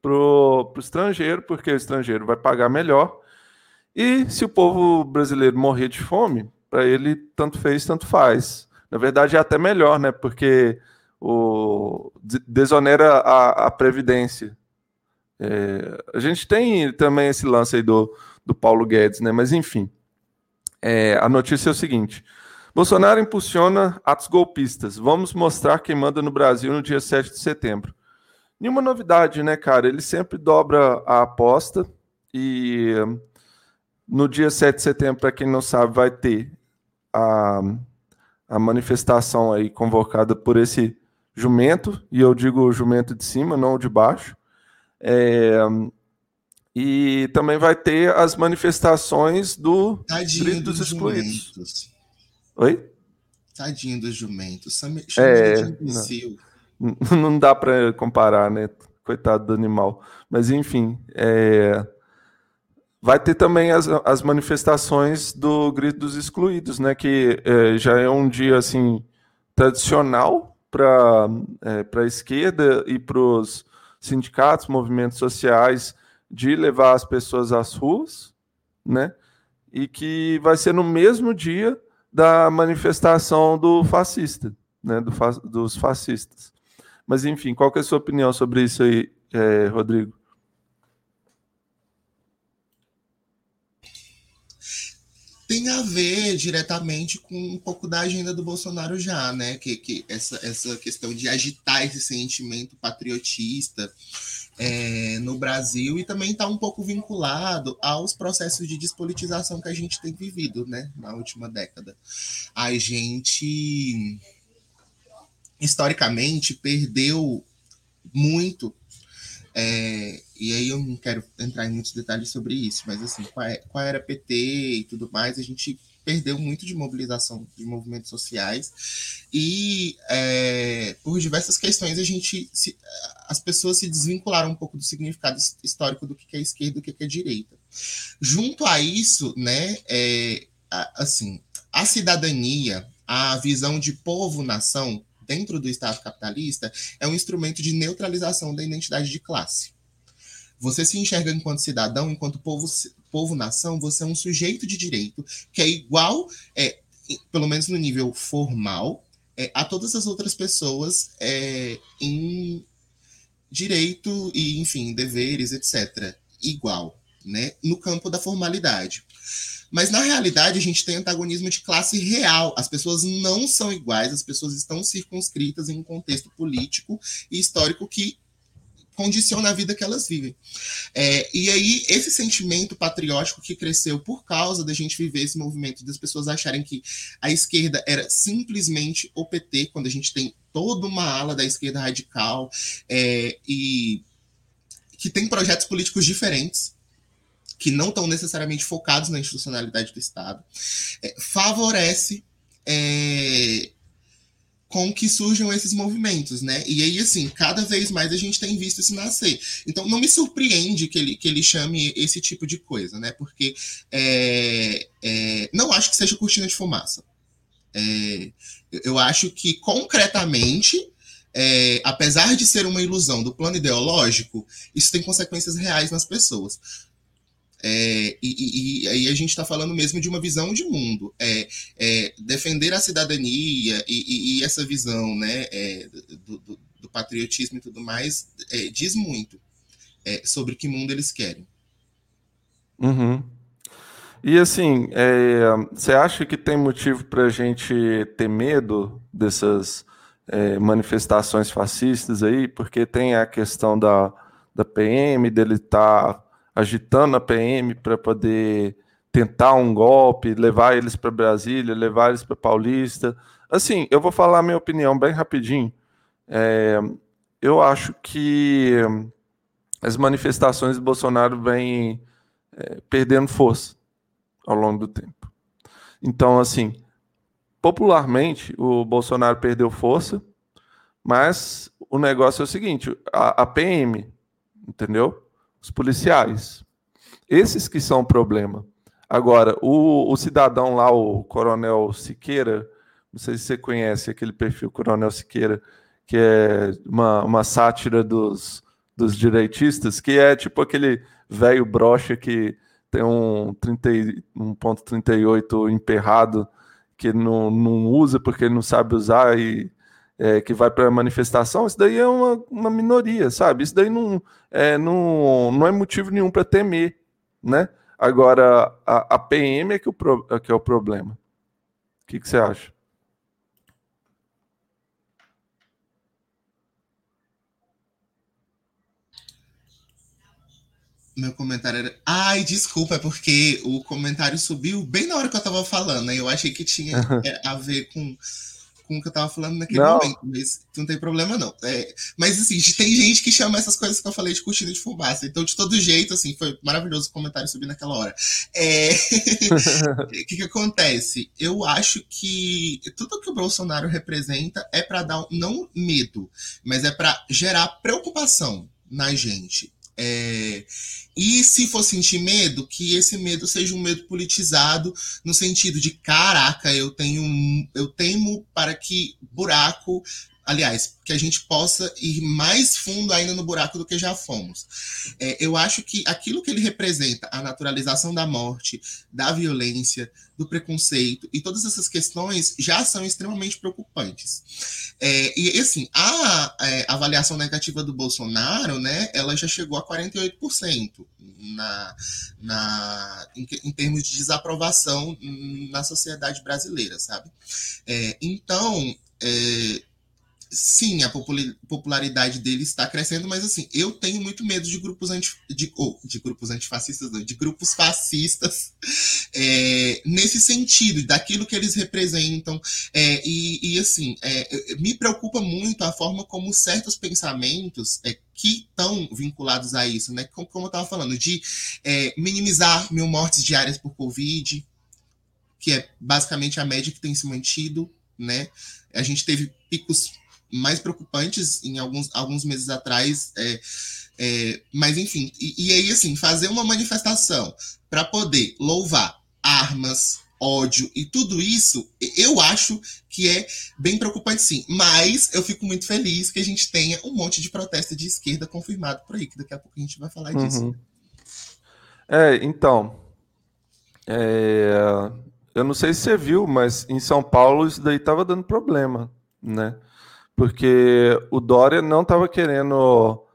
para o estrangeiro, porque o estrangeiro vai pagar melhor. E se o povo brasileiro morrer de fome, para ele tanto fez, tanto faz. Na verdade, é até melhor, né? Porque o, desonera a, a Previdência. É, a gente tem também esse lance aí do, do Paulo Guedes, né? Mas enfim, é, a notícia é o seguinte: Bolsonaro impulsiona atos golpistas. Vamos mostrar quem manda no Brasil no dia 7 de setembro. Nenhuma novidade, né, cara? Ele sempre dobra a aposta e no dia 7 de setembro, para quem não sabe, vai ter a, a manifestação aí convocada por esse jumento, e eu digo jumento de cima, não de baixo. É, e também vai ter as manifestações do Tadinho dos, dos excluídos. Oi? Tadinho dos jumentos. Chama é, não, não dá para comparar, né? Coitado do animal. Mas enfim, é, vai ter também as, as manifestações do Grito dos Excluídos, né? Que é, já é um dia assim tradicional para é, a esquerda e para os sindicatos, movimentos sociais, de levar as pessoas às ruas, né? E que vai ser no mesmo dia da manifestação do fascista, né? Do fa dos fascistas. Mas enfim, qual é a sua opinião sobre isso aí, é, Rodrigo? tem a ver diretamente com um pouco da agenda do Bolsonaro já, né? Que, que essa, essa questão de agitar esse sentimento patriotista é, no Brasil e também está um pouco vinculado aos processos de despolitização que a gente tem vivido, né? Na última década. A gente historicamente perdeu muito é, e aí eu não quero entrar em muitos detalhes sobre isso, mas assim, qual, é, qual era PT e tudo mais, a gente perdeu muito de mobilização de movimentos sociais e é, por diversas questões a gente se, as pessoas se desvincularam um pouco do significado histórico do que é esquerda e do que é direita. Junto a isso, né, é, assim, a cidadania, a visão de povo-nação dentro do Estado capitalista é um instrumento de neutralização da identidade de classe. Você se enxerga enquanto cidadão, enquanto povo, povo nação, você é um sujeito de direito que é igual, é, pelo menos no nível formal, é, a todas as outras pessoas é, em direito e, enfim, deveres, etc. Igual, né? No campo da formalidade. Mas na realidade a gente tem antagonismo de classe real. As pessoas não são iguais, as pessoas estão circunscritas em um contexto político e histórico que condiciona a vida que elas vivem. É, e aí, esse sentimento patriótico que cresceu por causa da gente viver esse movimento, das pessoas acharem que a esquerda era simplesmente o PT, quando a gente tem toda uma ala da esquerda radical é, e que tem projetos políticos diferentes que não estão necessariamente focados na institucionalidade do Estado, é, favorece é, com que surjam esses movimentos, né? E aí, assim, cada vez mais a gente tem visto isso nascer. Então, não me surpreende que ele, que ele chame esse tipo de coisa, né? Porque é, é, não acho que seja cortina de fumaça. É, eu acho que, concretamente, é, apesar de ser uma ilusão do plano ideológico, isso tem consequências reais nas pessoas. É, e, e, aí a gente está falando mesmo de uma visão de mundo. É, é defender a cidadania e, e essa visão né, é, do, do, do, patriotismo e tudo mais é, diz muito é, sobre que mundo eles querem. Uhum. E assim, você acha que tem motivo para a gente ter medo dessas manifestações fascistas aí? Porque tem a questão da, da PM, dele estar. Tá agitando a PM para poder tentar um golpe, levar eles para Brasília, levar eles para Paulista. Assim, eu vou falar a minha opinião bem rapidinho. É, eu acho que as manifestações do Bolsonaro vêm é, perdendo força ao longo do tempo. Então, assim, popularmente, o Bolsonaro perdeu força, mas o negócio é o seguinte: a, a PM, entendeu? Os policiais. Esses que são o problema. Agora, o, o cidadão lá, o Coronel Siqueira, não sei se você conhece aquele perfil Coronel Siqueira, que é uma, uma sátira dos, dos direitistas, que é tipo aquele velho brocha que tem um 1.38 emperrado que não, não usa porque ele não sabe usar e é, que vai para a manifestação, isso daí é uma, uma minoria, sabe? Isso daí não é, não, não é motivo nenhum para temer, né? Agora, a, a PM é que, o pro, é que é o problema. O que, que você acha? Meu comentário era. Ai, desculpa, é porque o comentário subiu bem na hora que eu tava falando, né? Eu achei que tinha a ver com com o que eu tava falando naquele não. momento, mas não tem problema não. É, mas assim, tem gente que chama essas coisas que eu falei de cortina de fumaça, então de todo jeito, assim, foi maravilhoso o comentário subir naquela hora. É... o que que acontece? Eu acho que tudo que o Bolsonaro representa é para dar, não medo, mas é para gerar preocupação na gente. É, e se for sentir medo, que esse medo seja um medo politizado, no sentido de caraca, eu tenho eu temo para que buraco aliás, que a gente possa ir mais fundo ainda no buraco do que já fomos. É, eu acho que aquilo que ele representa, a naturalização da morte, da violência, do preconceito e todas essas questões já são extremamente preocupantes. É, e assim, a é, avaliação negativa do Bolsonaro, né, ela já chegou a 48% na, na, em, em termos de desaprovação na sociedade brasileira, sabe? É, então, é, sim, a popularidade dele está crescendo, mas assim, eu tenho muito medo de grupos anti, de, oh, de grupos antifascistas, não, de grupos fascistas é, nesse sentido, daquilo que eles representam. É, e, e, assim, é, me preocupa muito a forma como certos pensamentos é, que estão vinculados a isso, né? Como, como eu estava falando, de é, minimizar mil mortes diárias por Covid, que é basicamente a média que tem se mantido, né? A gente teve picos mais preocupantes em alguns, alguns meses atrás. É, é, mas, enfim, e, e, aí, assim, fazer uma manifestação para poder louvar armas, ódio e tudo isso, eu acho que é bem preocupante, sim. Mas eu fico muito feliz que a gente tenha um monte de protesto de esquerda confirmado por aí, que daqui a pouco a gente vai falar disso. Uhum. É, então. É, eu não sei se você viu, mas em São Paulo isso daí estava dando problema, né? Porque o Dória não estava querendo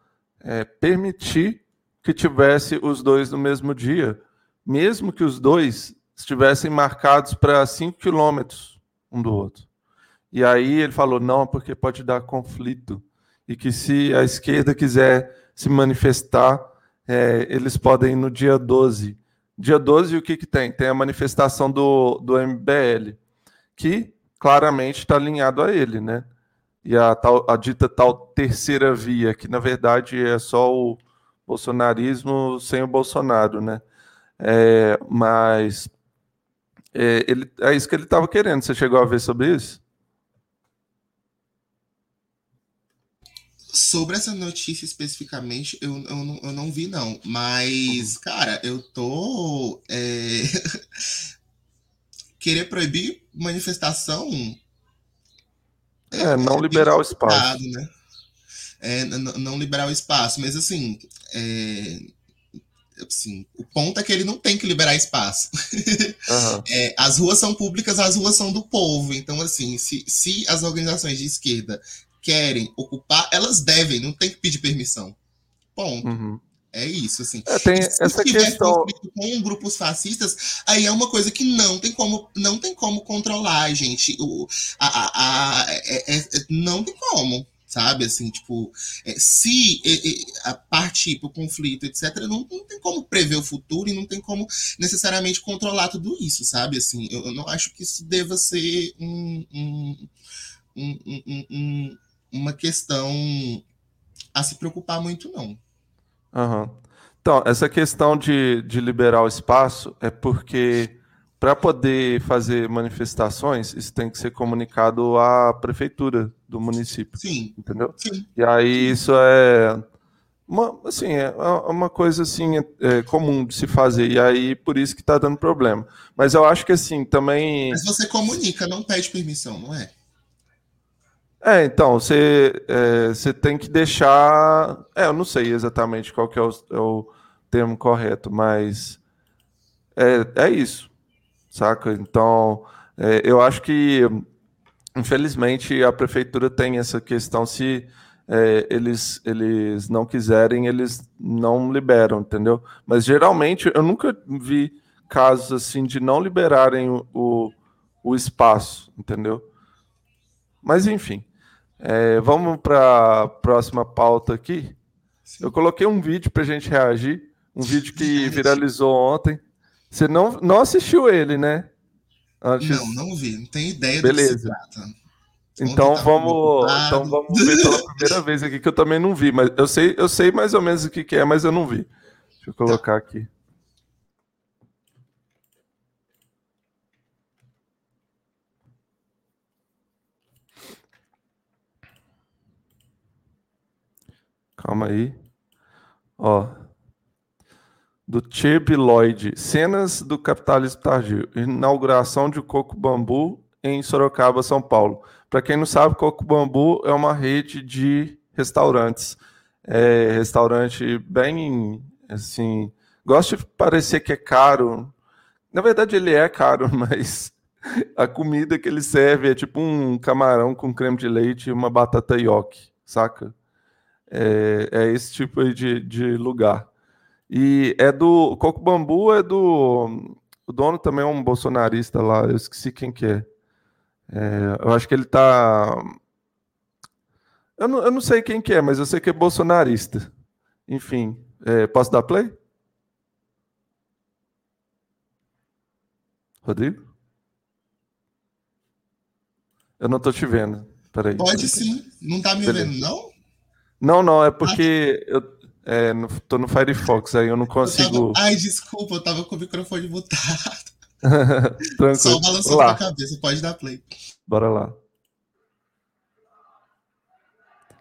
é, permitir que tivesse os dois no mesmo dia, mesmo que os dois estivessem marcados para 5 quilômetros um do outro. E aí ele falou: não, porque pode dar conflito. E que se a esquerda quiser se manifestar, é, eles podem ir no dia 12. Dia 12, o que, que tem? Tem a manifestação do, do MBL, que claramente está alinhado a ele, né? E a, tal, a dita tal terceira via, que na verdade é só o bolsonarismo sem o Bolsonaro, né? É, mas é, ele, é isso que ele estava querendo. Você chegou a ver sobre isso? Sobre essa notícia especificamente, eu, eu, não, eu não vi, não. Mas, uhum. cara, eu tô. É... Querer proibir manifestação é, não liberar o espaço. Né? É, não liberar o espaço, mas assim, é, assim, o ponto é que ele não tem que liberar espaço. Uhum. É, as ruas são públicas, as ruas são do povo. Então, assim, se, se as organizações de esquerda querem ocupar, elas devem, não tem que pedir permissão. Ponto. Uhum. É isso, assim. É, tem se essa tiver questão... conflito com grupos fascistas, aí é uma coisa que não tem como, não tem como controlar, gente. O, a, a, a é, é, é não tem como, sabe? Assim, tipo, é, se a partir para o conflito, etc., não, não tem como prever o futuro e não tem como necessariamente controlar tudo isso, sabe? Assim, eu, eu não acho que isso deva ser um, um, um uma questão a se preocupar muito, não. Uhum. Então, essa questão de, de liberar o espaço é porque para poder fazer manifestações, isso tem que ser comunicado à prefeitura do município. Sim. Entendeu? Sim. E aí isso é uma, assim, é uma coisa assim é, é comum de se fazer. E aí por isso que está dando problema. Mas eu acho que assim também. Mas você comunica, não pede permissão, não é? É, então, você, é, tem que deixar. É, eu não sei exatamente qual que é o, é o termo correto, mas é, é isso, saca? Então, é, eu acho que, infelizmente, a prefeitura tem essa questão. Se é, eles, eles não quiserem, eles não liberam, entendeu? Mas geralmente eu nunca vi casos assim de não liberarem o, o, o espaço, entendeu? Mas enfim. É, vamos para a próxima pauta aqui. Sim. Eu coloquei um vídeo para a gente reagir, um vídeo que viralizou ontem. Você não, não assistiu ele, né? Antes... Não, não vi, não tenho ideia Beleza. do que se trata. Então vamos, então vamos ver pela primeira vez aqui que eu também não vi, mas eu sei, eu sei mais ou menos o que, que é, mas eu não vi. Deixa eu colocar aqui. Calma aí. Ó. Do Cheb Lloyd. Cenas do capitalismo tardio. Inauguração de Coco Bambu em Sorocaba, São Paulo. Para quem não sabe, Coco Bambu é uma rede de restaurantes. É restaurante bem assim. Gosto de parecer que é caro. Na verdade, ele é caro, mas a comida que ele serve é tipo um camarão com creme de leite e uma batata yoke, saca? É, é esse tipo aí de, de lugar. E é do. Coco Bambu é do. O dono também é um bolsonarista lá, eu esqueci quem que é. é eu acho que ele tá. Eu não, eu não sei quem que é, mas eu sei que é bolsonarista. Enfim, é, posso dar play? Rodrigo? Eu não tô te vendo. Peraí. Pode sim. Não tá me Beleza. vendo, não? Não, não, é porque eu é, no, tô no Firefox, aí eu não consigo. Eu tava... Ai, desculpa, eu tava com o microfone mutado. Tranquilo. Só balançando a cabeça, pode dar play. Bora lá.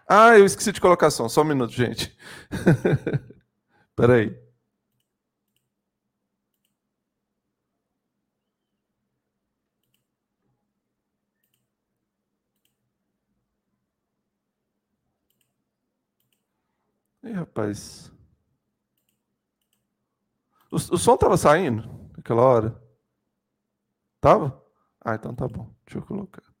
Ah, eu esqueci de colocação. Só um minuto, gente. Peraí. Ih, rapaz. O, o som tava saindo naquela hora? Tava? Ah, então tá bom. Deixa eu colocar.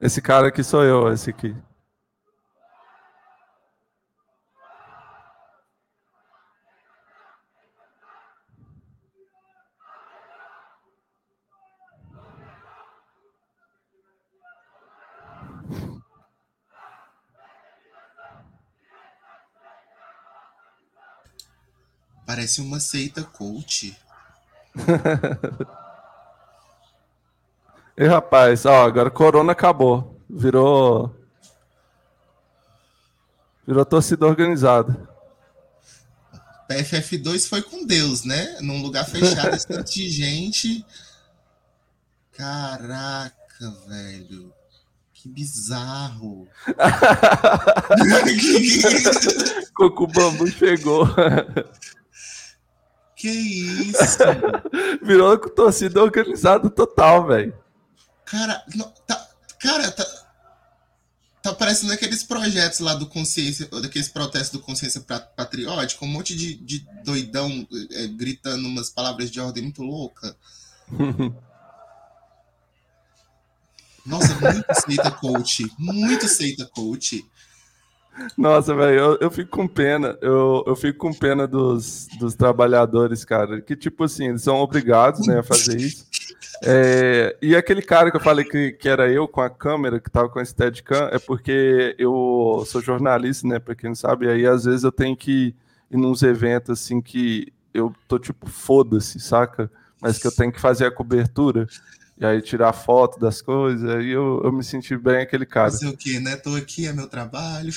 Esse cara aqui sou eu, esse aqui. Parece uma seita coach. E rapaz, ó, agora Corona acabou. Virou. Virou torcida organizada. PFF2 foi com Deus, né? Num lugar fechado, esse de gente. Caraca, velho. Que bizarro. Coco Bambu chegou. Que isso? Virou torcida organizada total, velho. Cara, não, tá, cara, tá, tá parecendo aqueles projetos lá do consciência, daqueles protestos do consciência patriótica, um monte de, de doidão é, gritando umas palavras de ordem muito louca. Nossa, muito seita coach, muito seita coach. Nossa, velho, eu, eu fico com pena. Eu, eu fico com pena dos, dos trabalhadores, cara. Que, tipo assim, eles são obrigados né, a fazer isso. É, e aquele cara que eu falei que, que era eu com a câmera, que tava com a Steadicam, é porque eu sou jornalista, né? Pra quem não sabe, e aí às vezes eu tenho que ir nos eventos assim que eu tô tipo, foda-se, saca? Mas que eu tenho que fazer a cobertura. E aí tirar foto das coisas, aí eu, eu me senti bem aquele cara. Fazer o quê, né? Tô aqui, é meu trabalho.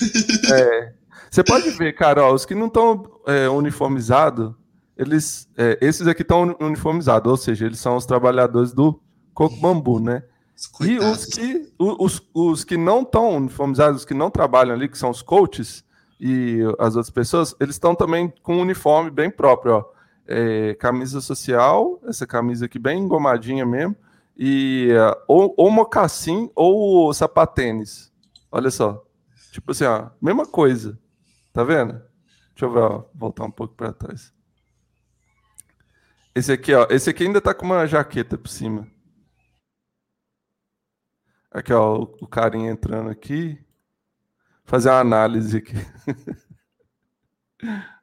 É. Você pode ver, cara, ó, os que não estão é, uniformizados, eles, é, esses aqui estão uniformizados, ou seja, eles são os trabalhadores do coco bambu, né? E os que, os, os que não estão uniformizados, os que não trabalham ali, que são os coaches e as outras pessoas, eles estão também com um uniforme bem próprio, ó. É, camisa social, essa camisa aqui bem engomadinha mesmo, e ou, ou mocassim ou sapatênis. Olha só. Tipo assim, ó, mesma coisa. Tá vendo? Deixa eu ver, ó, voltar um pouco para trás. Esse aqui, ó. Esse aqui ainda tá com uma jaqueta por cima. Aqui, ó, o, carinha entrando aqui. Fazer uma análise aqui.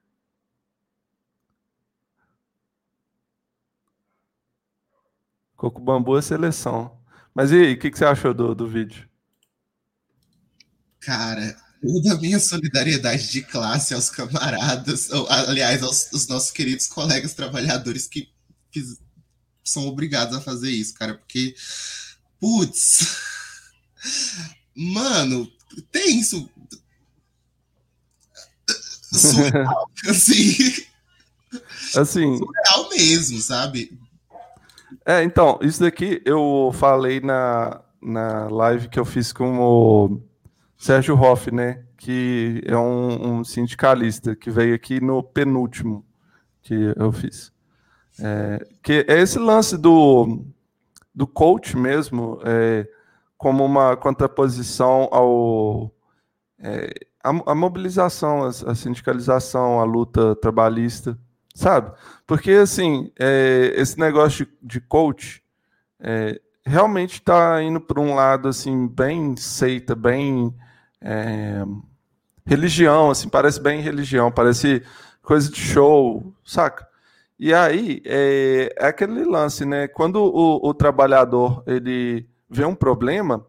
Coco Bambu é seleção. Mas e aí, o que, que você achou do, do vídeo? Cara, toda a minha solidariedade de classe aos camaradas, ou, aliás, aos, aos, nossos queridos colegas trabalhadores que fiz, são obrigados a fazer isso, cara, porque Putz. Mano, tenso. Surreal, assim. Assim. Surreal mesmo, sabe? É, então, isso daqui eu falei na, na live que eu fiz com o Sérgio Hoff, né? Que é um, um sindicalista que veio aqui no penúltimo que eu fiz. É, que é esse lance do, do coach mesmo, é, como uma contraposição ao é, a, a, mobilização, a, a, sindicalização, a luta trabalhista, sabe? Porque assim, é, esse negócio de, de coach é, realmente está indo para um lado assim bem seita, bem é, religião, assim, parece bem religião, parece coisa de show, saca? E aí é, é aquele lance, né? Quando o, o, trabalhador ele vê um problema,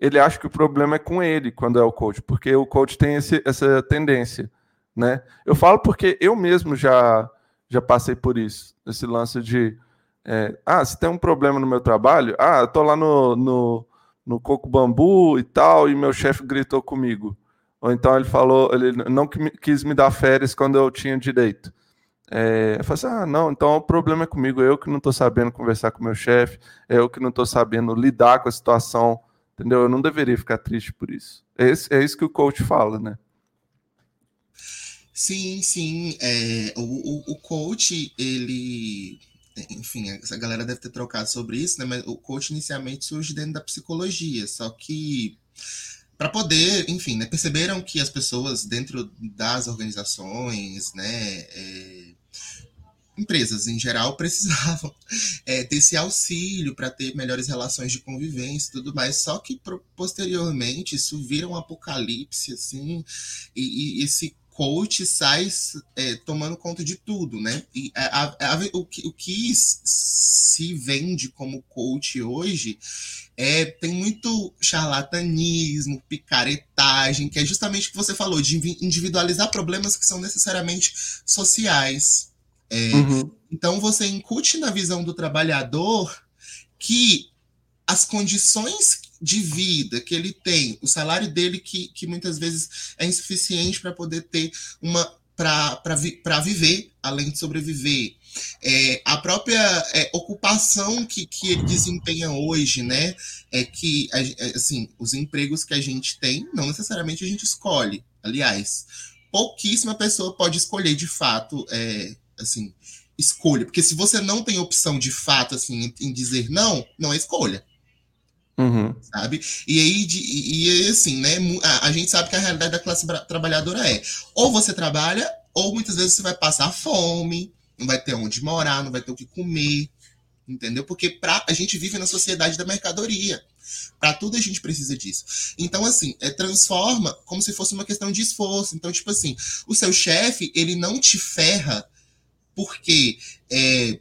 ele acha que o problema é com ele quando é o coach, porque o coach tem esse, essa tendência, né? Eu falo porque eu mesmo já já passei por isso, esse lance de é, ah, se tem um problema no meu trabalho, ah, eu tô lá no, no, no coco bambu e tal, e meu chefe gritou comigo. Ou então ele falou, ele não quis me dar férias quando eu tinha direito. É, eu falei assim, ah, não, então o problema é comigo, eu que não estou sabendo conversar com meu chefe, eu que não estou sabendo lidar com a situação, entendeu? Eu não deveria ficar triste por isso. É, esse, é isso que o coach fala, né? Sim, sim. É, o, o, o coach, ele enfim, a galera deve ter trocado sobre isso, né? Mas o coach inicialmente surge dentro da psicologia, só que para poder, enfim, né, perceberam que as pessoas dentro das organizações, né, é, empresas em geral precisavam é, desse auxílio para ter melhores relações de convivência e tudo mais. Só que posteriormente isso vira um apocalipse, assim, e, e esse coach sai é, tomando conta de tudo, né? E a, a, a, o, que, o que se vende como coach hoje é, tem muito charlatanismo, picaretagem, que é justamente o que você falou, de individualizar problemas que são necessariamente sociais. É, uhum. Então você incute na visão do trabalhador que as condições de vida que ele tem, o salário dele que, que muitas vezes é insuficiente para poder ter uma para vi, viver, além de sobreviver. É, a própria é, ocupação que, que ele desempenha hoje, né? É que, é, assim, os empregos que a gente tem, não necessariamente a gente escolhe. Aliás, pouquíssima pessoa pode escolher de fato, é, assim, escolha. Porque se você não tem opção de fato, assim, em dizer não, não é escolha. Uhum. Sabe? E aí, de, e, e assim, né? A, a, gente sabe que a realidade da classe trabalhadora é ou você trabalha, ou muitas vezes você vai passar fome, não vai ter onde morar, não vai ter o que comer, entendeu? Porque pra, a gente vive na sociedade da mercadoria. Para tudo a gente precisa disso. Então, assim, é, transforma como se fosse uma questão de esforço. Então, tipo assim, o seu chefe, ele não te ferra porque é,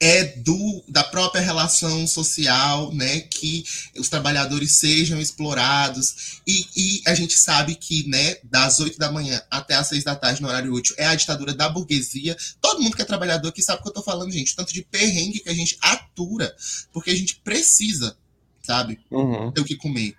é do da própria relação social, né, que os trabalhadores sejam explorados e, e, a gente sabe que, né, das 8 da manhã até as 6 da tarde no horário útil é a ditadura da burguesia. Todo mundo que é trabalhador aqui sabe o que eu tô falando, gente, tanto de perrengue que a gente atura, porque a gente precisa, sabe, uhum. ter o que comer.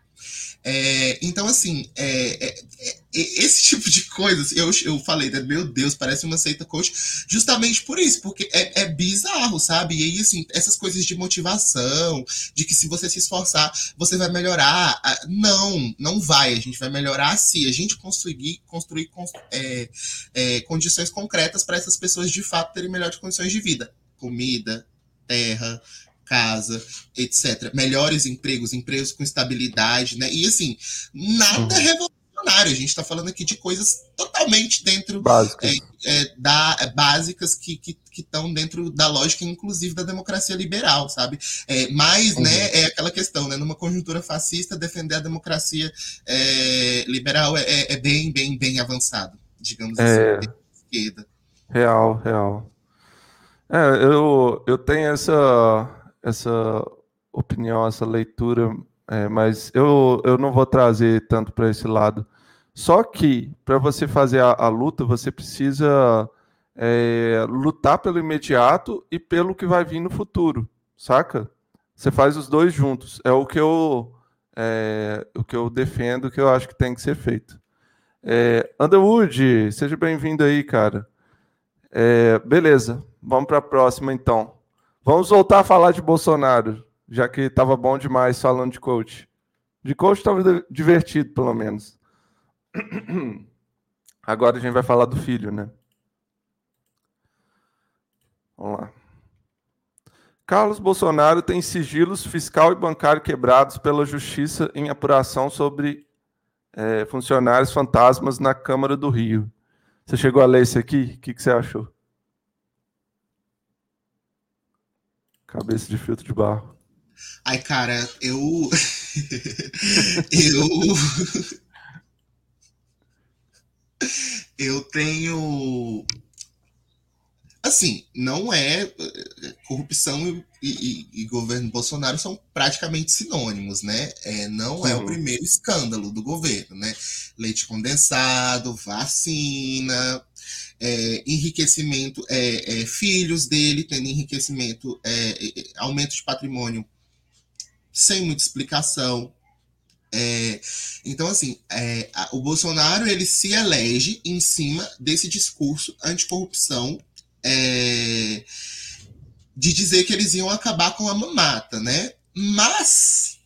É, então, assim, é, é, é, esse tipo de coisa, eu, eu falei, né, meu Deus, parece uma seita coach, justamente por isso, porque é, é bizarro, sabe? E aí, assim, essas coisas de motivação, de que se você se esforçar, você vai melhorar. Não, não vai. A gente vai melhorar se a gente conseguir construir é, é, condições concretas para essas pessoas de fato terem melhores condições de vida. Comida, terra, casa, etc. Melhores empregos, empregos com estabilidade, né? E assim, nada uhum. Revolucionário. A gente está falando aqui de coisas totalmente dentro básicas, é, é, da, é, básicas que estão dentro da lógica, inclusive, da democracia liberal, sabe? É, mas, uhum. né, é aquela questão, né? Numa conjuntura fascista, defender a democracia é, liberal é, é, é, bem, bem, bem avançado, digamos assim, esquerda. Real, real. É, eu, eu tenho essa essa opinião, essa leitura, é, mas eu, eu não vou trazer tanto para esse lado. Só que, para você fazer a, a, luta, você precisa é, lutar pelo imediato e pelo que vai vir no futuro, saca? você faz os dois juntos. É o que eu, é, o que eu defendo, que eu acho que tem que ser feito. É, Underwood, seja bem-vindo aí, cara. É, beleza, vamos para a próxima então. Vamos voltar a falar de Bolsonaro, já que estava bom demais falando de coach. De coach estava divertido, pelo menos. Agora a gente vai falar do filho, né? Vamos lá. Carlos Bolsonaro tem sigilos fiscal e bancário quebrados pela justiça em apuração sobre é, funcionários fantasmas na Câmara do Rio. Você chegou a ler isso aqui? O que, que você achou? Cabeça de filtro de barro. Ai, cara, eu. eu. eu tenho. Assim, não é. Corrupção e, e, e governo Bolsonaro são praticamente sinônimos, né? É, não é o uhum. primeiro escândalo do governo, né? Leite condensado, vacina, é, enriquecimento, é, é, filhos dele tendo enriquecimento, é, é, aumento de patrimônio sem muita explicação. É, então, assim, é, o Bolsonaro ele se elege em cima desse discurso anticorrupção é, de dizer que eles iam acabar com a mamata, né? Mas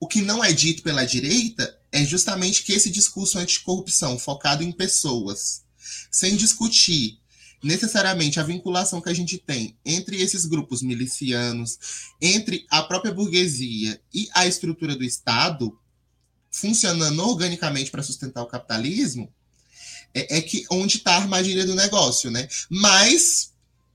o que não é dito pela direita é justamente que esse discurso anticorrupção focado em pessoas, sem discutir necessariamente a vinculação que a gente tem entre esses grupos milicianos, entre a própria burguesia e a estrutura do Estado, funcionando organicamente para sustentar o capitalismo, é, é que onde está a armadilha do negócio, né? Mas,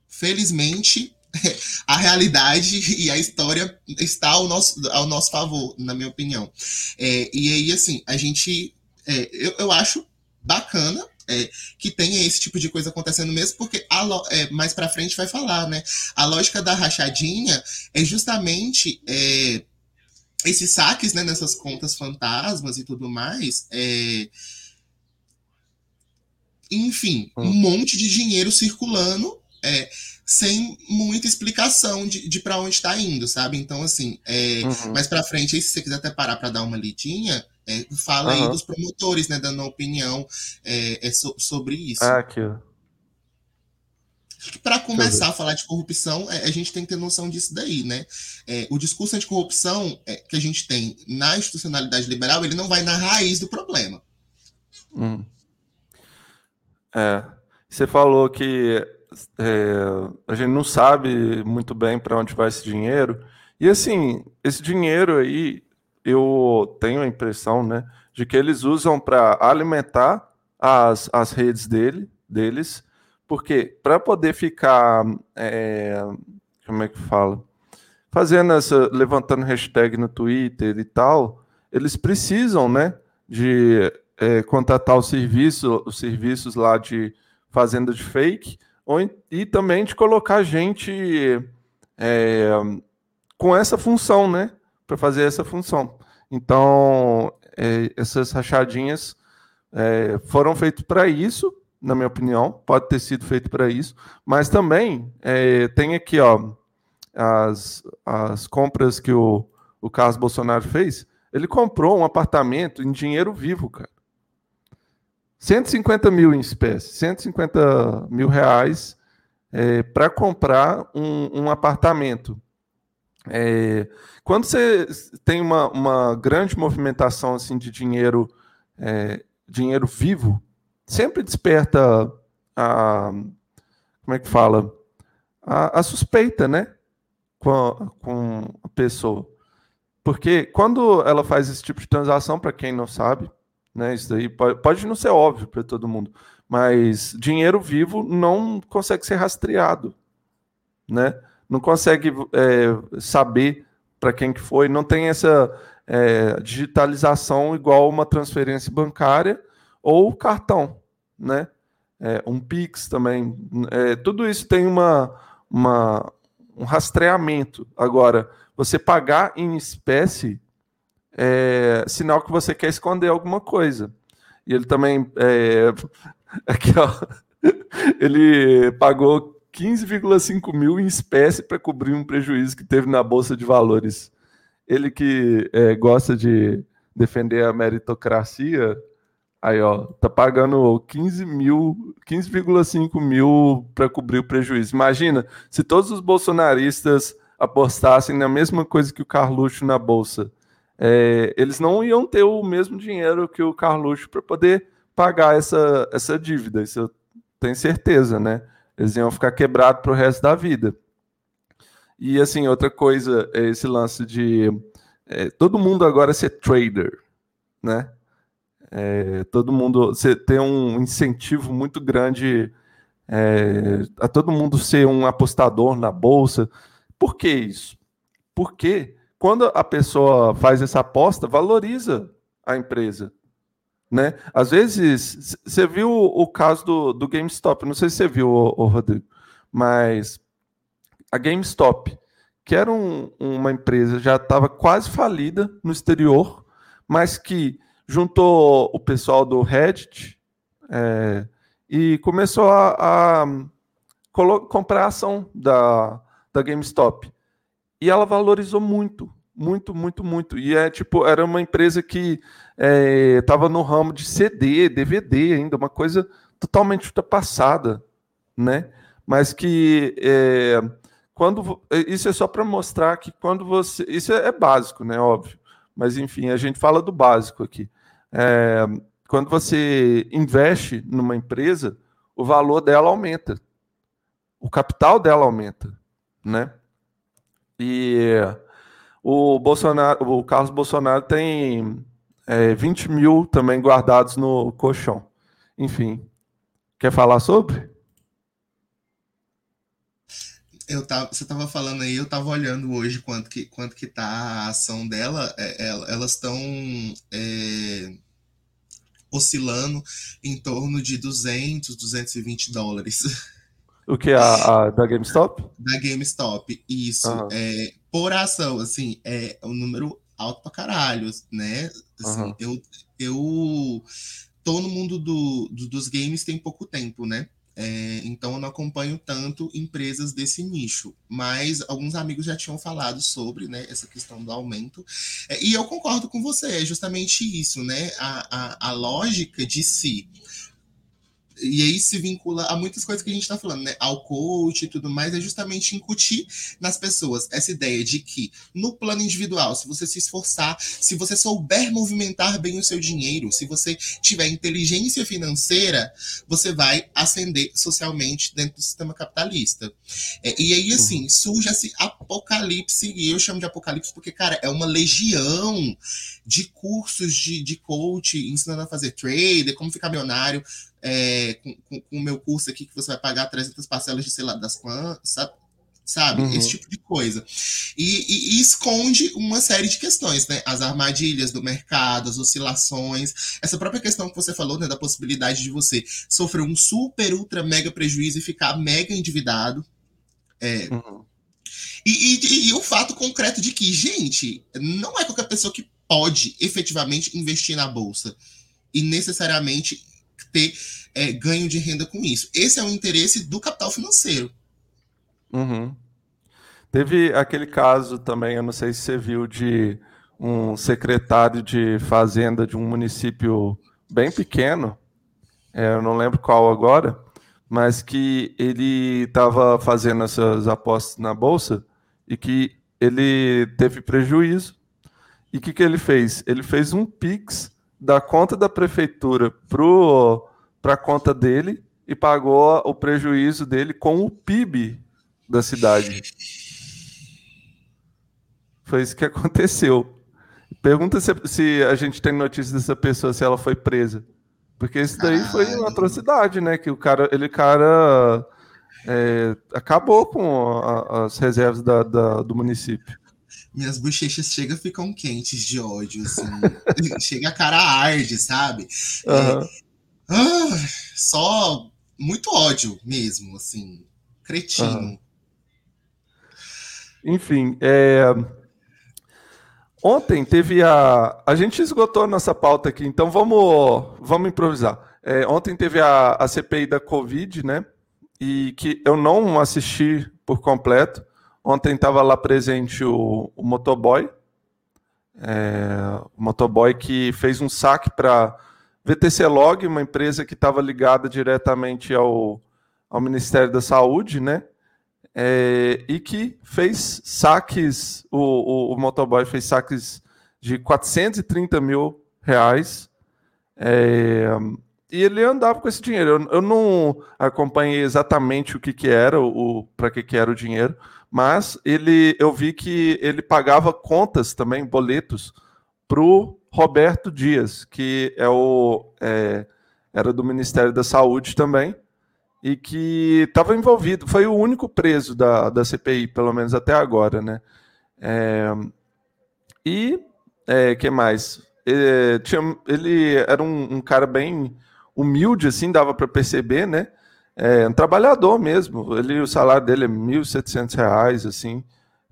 felizmente, a realidade e a história está ao nosso, ao nosso favor, na minha opinião. É, e aí, assim, a gente. É, eu, eu acho bacana é, que tenha esse tipo de coisa acontecendo mesmo, porque a, é, mais para frente vai falar, né? A lógica da rachadinha é justamente é, esses saques né, nessas contas fantasmas e tudo mais. É, enfim, hum. um monte de dinheiro circulando é, sem muita explicação de, de para onde está indo, sabe? Então, assim, é, uhum. mais para frente, aí, se você quiser até parar para dar uma lidinha, é, fala uhum. aí dos promotores, né, dando opinião é, é so, sobre isso. Ah, aqui. Para começar a falar de corrupção, é, a gente tem que ter noção disso daí, né? É, o discurso anticorrupção é, que a gente tem na institucionalidade liberal, ele não vai na raiz do problema. Hum. É, você falou que é, a gente não sabe muito bem para onde vai esse dinheiro. E assim, esse dinheiro aí, eu tenho a impressão, né, de que eles usam para alimentar as, as redes dele, deles, porque para poder ficar, é, como é que fala, fazendo essa, levantando hashtag no Twitter e tal, eles precisam, né, de é, contratar o serviço, os serviços lá de fazenda de fake, ou, e também de colocar gente é, com essa função, né, para fazer essa função. Então, é, essas rachadinhas é, foram feitas para isso, na minha opinião, pode ter sido feito para isso, mas também é, tem aqui ó, as, as compras que o, o Carlos Bolsonaro fez. Ele comprou um apartamento em dinheiro vivo, cara. 150 mil em espécie, 150 mil reais é, para comprar um, um apartamento. É, quando você tem uma, uma grande movimentação assim de dinheiro, é, dinheiro vivo, sempre desperta a como é que fala a, a suspeita, né, com a, com a pessoa, porque quando ela faz esse tipo de transação, para quem não sabe, né, isso daí pode, pode não ser óbvio para todo mundo, mas dinheiro vivo não consegue ser rastreado, né? Não consegue é, saber para quem que foi, não tem essa é, digitalização igual uma transferência bancária ou cartão, né? É, um Pix também. É, tudo isso tem uma, uma, um rastreamento. Agora, você pagar em espécie é sinal que você quer esconder alguma coisa. E ele também. É, aqui, ó, ele pagou 15,5 mil em espécie para cobrir um prejuízo que teve na Bolsa de Valores. Ele que é, gosta de defender a meritocracia, aí ó, tá pagando 15 mil, 15,5 mil para cobrir o prejuízo. Imagina se todos os bolsonaristas apostassem na mesma coisa que o Carluxo na Bolsa. É, eles não iam ter o mesmo dinheiro que o Carluxo para poder pagar essa, essa dívida. Isso eu tenho certeza, né? Eles iam ficar quebrados para o resto da vida. E assim, outra coisa é esse lance de é, todo mundo agora ser trader, né? É, todo mundo você tem um incentivo muito grande é, a todo mundo ser um apostador na bolsa. Por que isso? Porque quando a pessoa faz essa aposta, valoriza a empresa. Né? Às vezes, você viu o caso do, do GameStop, não sei se você viu, o, Rodrigo, mas a GameStop, que era um, uma empresa, já estava quase falida no exterior, mas que juntou o pessoal do Reddit é, e começou a, a comprar a ação da, da GameStop. E ela valorizou muito, muito, muito, muito. E é tipo, era uma empresa que estava é, no ramo de CD, DVD ainda, uma coisa totalmente ultrapassada, né? Mas que é, quando isso é só para mostrar que quando você isso é, é, básico, né? Óbvio. Mas enfim, a gente fala do básico aqui. É, quando você investe numa empresa, o valor dela aumenta, o capital dela aumenta, né? E o Bolsonaro, o Carlos Bolsonaro tem é, 20 mil também guardados no colchão. Enfim, quer falar sobre? Eu tava, você estava falando aí, eu estava olhando hoje quanto que, quanto que tá a ação dela. É, é, elas estão é, oscilando em torno de 200, 220 dólares. O que? A, a da GameStop? Da GameStop, isso. Uhum. É, por ação, assim, é um número alto pra caralho, né? Assim, uhum. eu, eu tô no mundo do, do, dos games tem pouco tempo, né? É, então eu não acompanho tanto empresas desse nicho, mas alguns amigos já tinham falado sobre né, essa questão do aumento. É, e eu concordo com você, é justamente isso, né? A, a, a lógica de se e aí se vincula a muitas coisas que a gente está falando, né? Ao coach e tudo mais, é justamente incutir nas pessoas essa ideia de que, no plano individual, se você se esforçar, se você souber movimentar bem o seu dinheiro, se você tiver inteligência financeira, você vai ascender socialmente dentro do sistema capitalista. É, e aí, assim, uhum. surge esse apocalipse, e eu chamo de apocalipse porque, cara, é uma legião de cursos de, de coach ensinando a fazer trader, como ficar milionário é, com, o meu curso aqui, que você vai pagar 300 parcelas de sei lá das quantas, sabe? sabe? Uhum. Esse tipo de coisa. E, e, e, esconde uma série de questões, né? As armadilhas do mercado, as oscilações, essa própria questão que você falou, né? Da possibilidade de você sofrer um super, ultra, mega prejuízo e ficar mega endividado. É, uhum. e, e, o fato concreto de que, gente, não é qualquer pessoa que pode efetivamente investir na bolsa e necessariamente ter é, ganho de renda com isso. Esse é o interesse do capital financeiro. Uhum. Teve aquele caso também, eu não sei se você viu, de um secretário de fazenda de um município bem pequeno, é, eu não lembro qual agora, mas que ele estava fazendo essas apostas na bolsa e que ele teve prejuízo e o que, que ele fez? Ele fez um Pix da conta da prefeitura para a conta dele e pagou o prejuízo dele com o PIB da cidade. Foi isso que aconteceu. Pergunta se, se, a gente tem notícia dessa pessoa, se ela foi presa. Porque isso daí foi uma atrocidade, né? Que o cara, ele cara é, acabou com a, as reservas da, da, do município minhas bochechas chegam ficam quentes de ódio, assim. Chega a cara arde, sabe? Uhum. É, ah, só muito ódio mesmo, assim. Cretino. Uhum. Enfim, é... ontem teve a. A gente esgotou a nossa pauta aqui, então vamos, vamos improvisar. É, ontem teve a, a CPI da Covid, né? e que eu não assisti por completo. Ontem estava lá presente o, o motoboy, é, o motoboy que fez um saque para VTC Log, uma empresa que estava ligada diretamente ao, ao Ministério da Saúde, né? É, e que fez saques, o, o, o, motoboy fez saques de 430 mil reais. É, e ele andava com esse dinheiro. Eu, eu não acompanhei exatamente o que, que era, o, para que, que era o dinheiro, mas ele, eu vi que ele pagava contas também, boletos, para o Roberto Dias, que é o, é, era do Ministério da Saúde também, e que estava envolvido, foi o único preso da, da CPI, pelo menos até agora, né? É, e é, que mais? É, tinha, ele era um, um, cara bem humilde, assim, dava para perceber, né? É, um trabalhador mesmo. Ele, o salário dele é R$ 1.700, assim,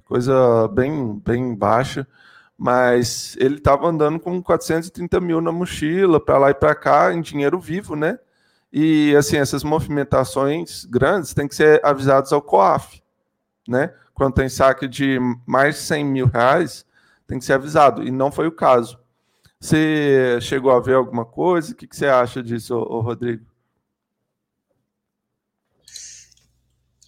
coisa bem, bem baixa. Mas ele estava andando com 430 mil na mochila, para lá e para cá, em dinheiro vivo, né? E assim, essas movimentações grandes têm que ser avisadas ao COAF, né? Quando tem saque de mais de 100 mil reais, tem que ser avisado. E não foi o caso. Você chegou a ver alguma coisa? O que, você acha disso, Rodrigo?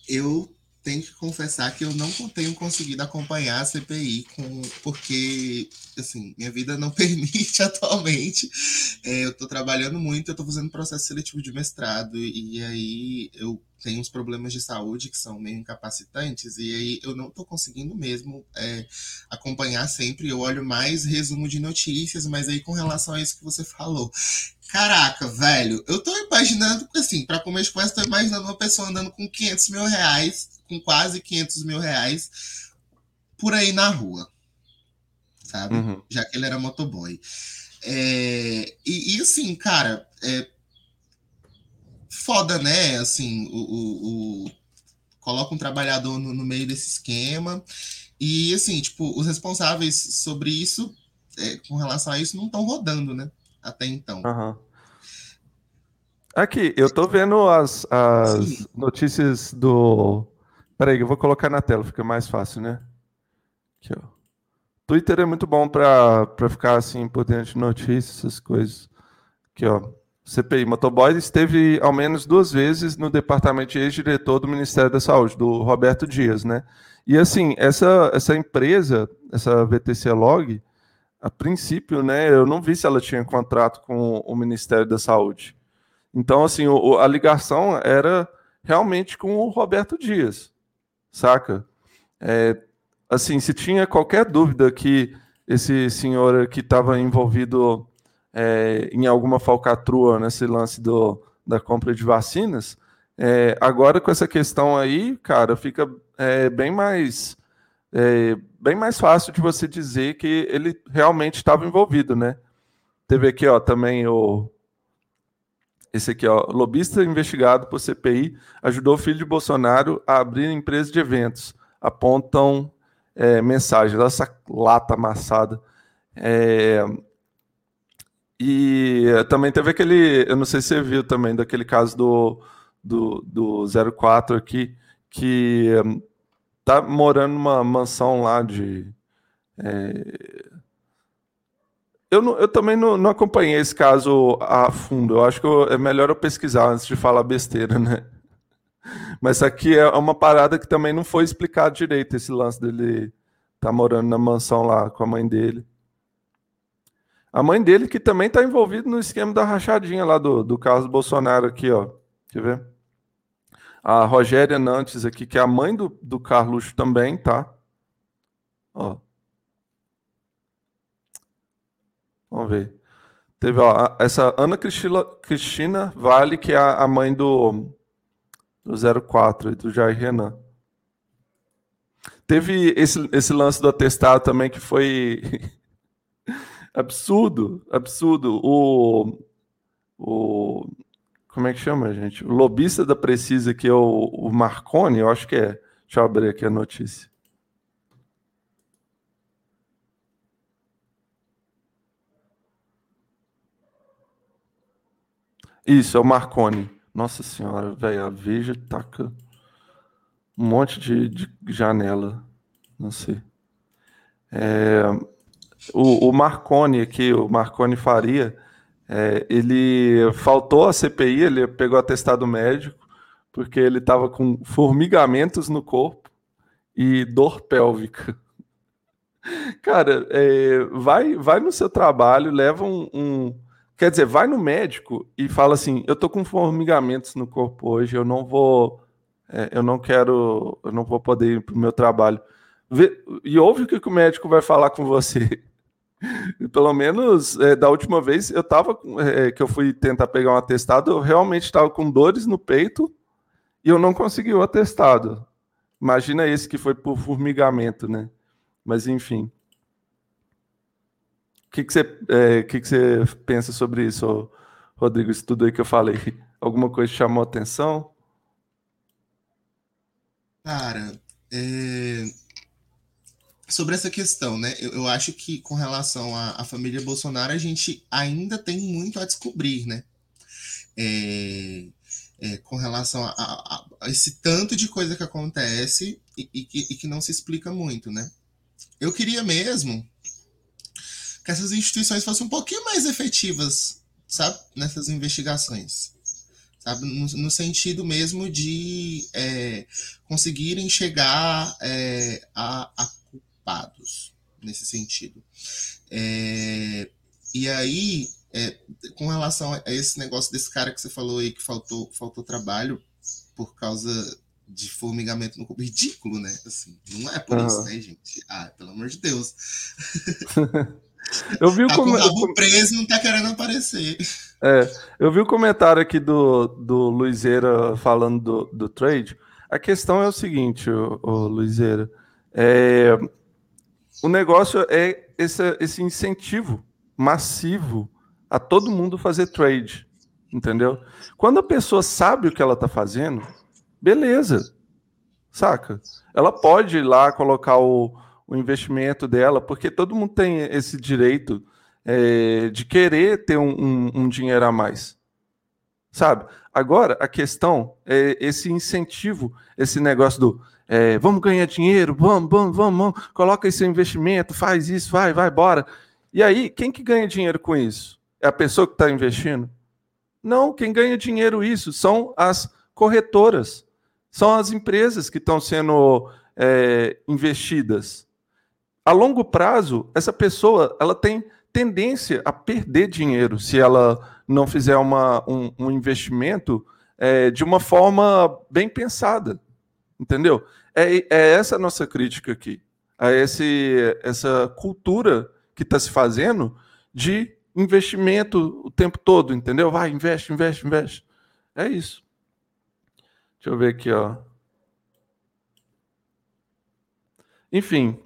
Eu tenho que confessar que eu não tenho conseguido acompanhar a CPI, com, porque assim, minha vida não permite atualmente. É, eu estou trabalhando muito, eu estou fazendo processo seletivo de mestrado, e aí eu tenho uns problemas de saúde que são meio incapacitantes, e aí eu não estou conseguindo mesmo é, acompanhar sempre. Eu olho mais resumo de notícias, mas aí com relação a isso que você falou. Caraca, velho, eu tô imaginando, assim, para comer conhece, tô imaginando uma pessoa andando com 500 mil reais, com quase 500 mil reais, por aí na rua sabe? Uhum. Já que ele era motoboy. É, e, e, assim, cara, é foda, né? Assim, o, o, o coloca um trabalhador no, no, meio desse esquema. E assim, tipo, os responsáveis sobre isso, é, com relação a isso, não estão rodando, né? Até então. Uhum. Aqui, eu tô vendo as, as notícias do. Peraí, eu vou colocar na tela, fica mais fácil, né? Aqui, ó. Twitter é muito bom para ficar assim por dentro de notícias, essas coisas. Aqui, ó. CPI Motoboy esteve ao menos duas vezes no departamento de ex-diretor do Ministério da Saúde, do Roberto Dias, né? E assim, essa, essa empresa, essa VTC Log, a princípio, né, eu não vi se ela tinha contrato com o Ministério da Saúde. Então, assim, o, a ligação era realmente com o Roberto Dias, saca? É, assim, se tinha qualquer dúvida que esse senhor que estava envolvido é, em alguma falcatrua nesse lance do, da compra de vacinas, é, agora com essa questão aí, cara, fica é, bem mais é, bem mais fácil de você dizer que ele realmente estava envolvido, né? Teve aqui, ó, também o esse aqui, ó, lobista investigado por CPI ajudou o filho de Bolsonaro a abrir empresa de eventos. Apontam é, mensagens, essa lata amassada. É, e também teve aquele, eu não sei se você viu também, daquele caso do, do, do 04 aqui, que tá morando numa mansão lá de. É, eu, não, eu também não, não, acompanhei esse caso a fundo. Eu acho que eu, é melhor eu pesquisar antes de falar besteira, né? Mas aqui é uma parada que também não foi explicado direito, esse lance dele tá morando na mansão lá com a mãe dele. A mãe dele que também está envolvida no esquema da rachadinha lá do, do Carlos Bolsonaro aqui, ó. Quer ver? A Rogéria Nantes aqui, que é a mãe do, do Carlos também, tá? Ó. Vamos ver. Teve ó, essa Ana Cristina, Cristina Vale, que é a, a mãe do, do 04, do Jair Renan. Teve esse, esse lance do atestado também que foi absurdo, absurdo. O, o como é que chama, gente? O lobista da Precisa, que é o, o Marconi, eu acho que é. Deixa eu abrir aqui a notícia. Isso, é o Marconi, Nossa senhora, velho, a Veja taca um monte de, de janela. Não sei. É, o, o, Marconi aqui, o Marconi Faria, é, ele faltou a CPI, ele pegou atestado médico, porque ele estava com formigamentos no corpo e dor pélvica. Cara, é, vai, vai no seu trabalho, leva um, um, Quer dizer, vai no médico e fala assim: eu tô com formigamentos no corpo hoje, eu não vou. É, eu não quero. Eu não vou poder ir pro meu trabalho. Vê, e ouve o que, que o médico vai falar com você. Pelo menos é, da última vez eu tava é, que eu fui tentar pegar um atestado, eu realmente estava com dores no peito e eu não consegui o atestado. Imagina esse que foi por formigamento, né? Mas enfim. O que, que, você, é, que, que você pensa sobre isso, Rodrigo? Isso tudo aí que eu falei. Alguma coisa chamou atenção? Cara, é... sobre essa questão, né? Eu, eu, acho que com relação à, à, família Bolsonaro, a gente ainda tem muito a descobrir, né? É... É, com relação a, a, a, esse tanto de coisa que acontece e, e, e que não se explica muito, né? Eu queria mesmo que essas instituições fossem um pouquinho mais efetivas, sabe, nessas investigações. Sabe, no, no sentido mesmo de é, conseguirem chegar é, a, a, culpados, nesse sentido. É, e aí, é, com relação a esse negócio desse cara que você falou aí que faltou, faltou trabalho por causa de formigamento no corpo. Ridículo, né? Assim, não é por uhum. isso, né, gente? Ah, pelo amor de Deus. eu vi o tá com o preso não tá querendo aparecer. É, eu vi o comentário aqui do, do Luizeira falando do, do trade. A questão é o seguinte, o, o Luizeira. É, o negócio é esse, esse incentivo massivo a todo mundo fazer trade, entendeu? Quando a pessoa sabe o que ela está fazendo, beleza, saca? Ela pode ir lá colocar o, o investimento dela, porque todo mundo tem esse direito é, de querer ter um, um, um, dinheiro a mais, sabe? Agora, a questão é esse incentivo, esse negócio do é, vamos ganhar dinheiro, vamos, vamos, vamos, vamos, coloca esse investimento, faz isso, vai, vai, bora. E aí, quem que ganha dinheiro com isso? É a pessoa que está investindo? Não, quem ganha dinheiro isso são as corretoras são as empresas que estão sendo é, investidas. A longo prazo, essa pessoa ela tem tendência a perder dinheiro se ela não fizer uma, um, um investimento é, de uma forma bem pensada. Entendeu? É, é essa a nossa crítica aqui. A esse, essa cultura que está se fazendo de investimento o tempo todo, entendeu? Vai, investe, investe, investe. É isso. Deixa eu ver aqui, ó. Enfim,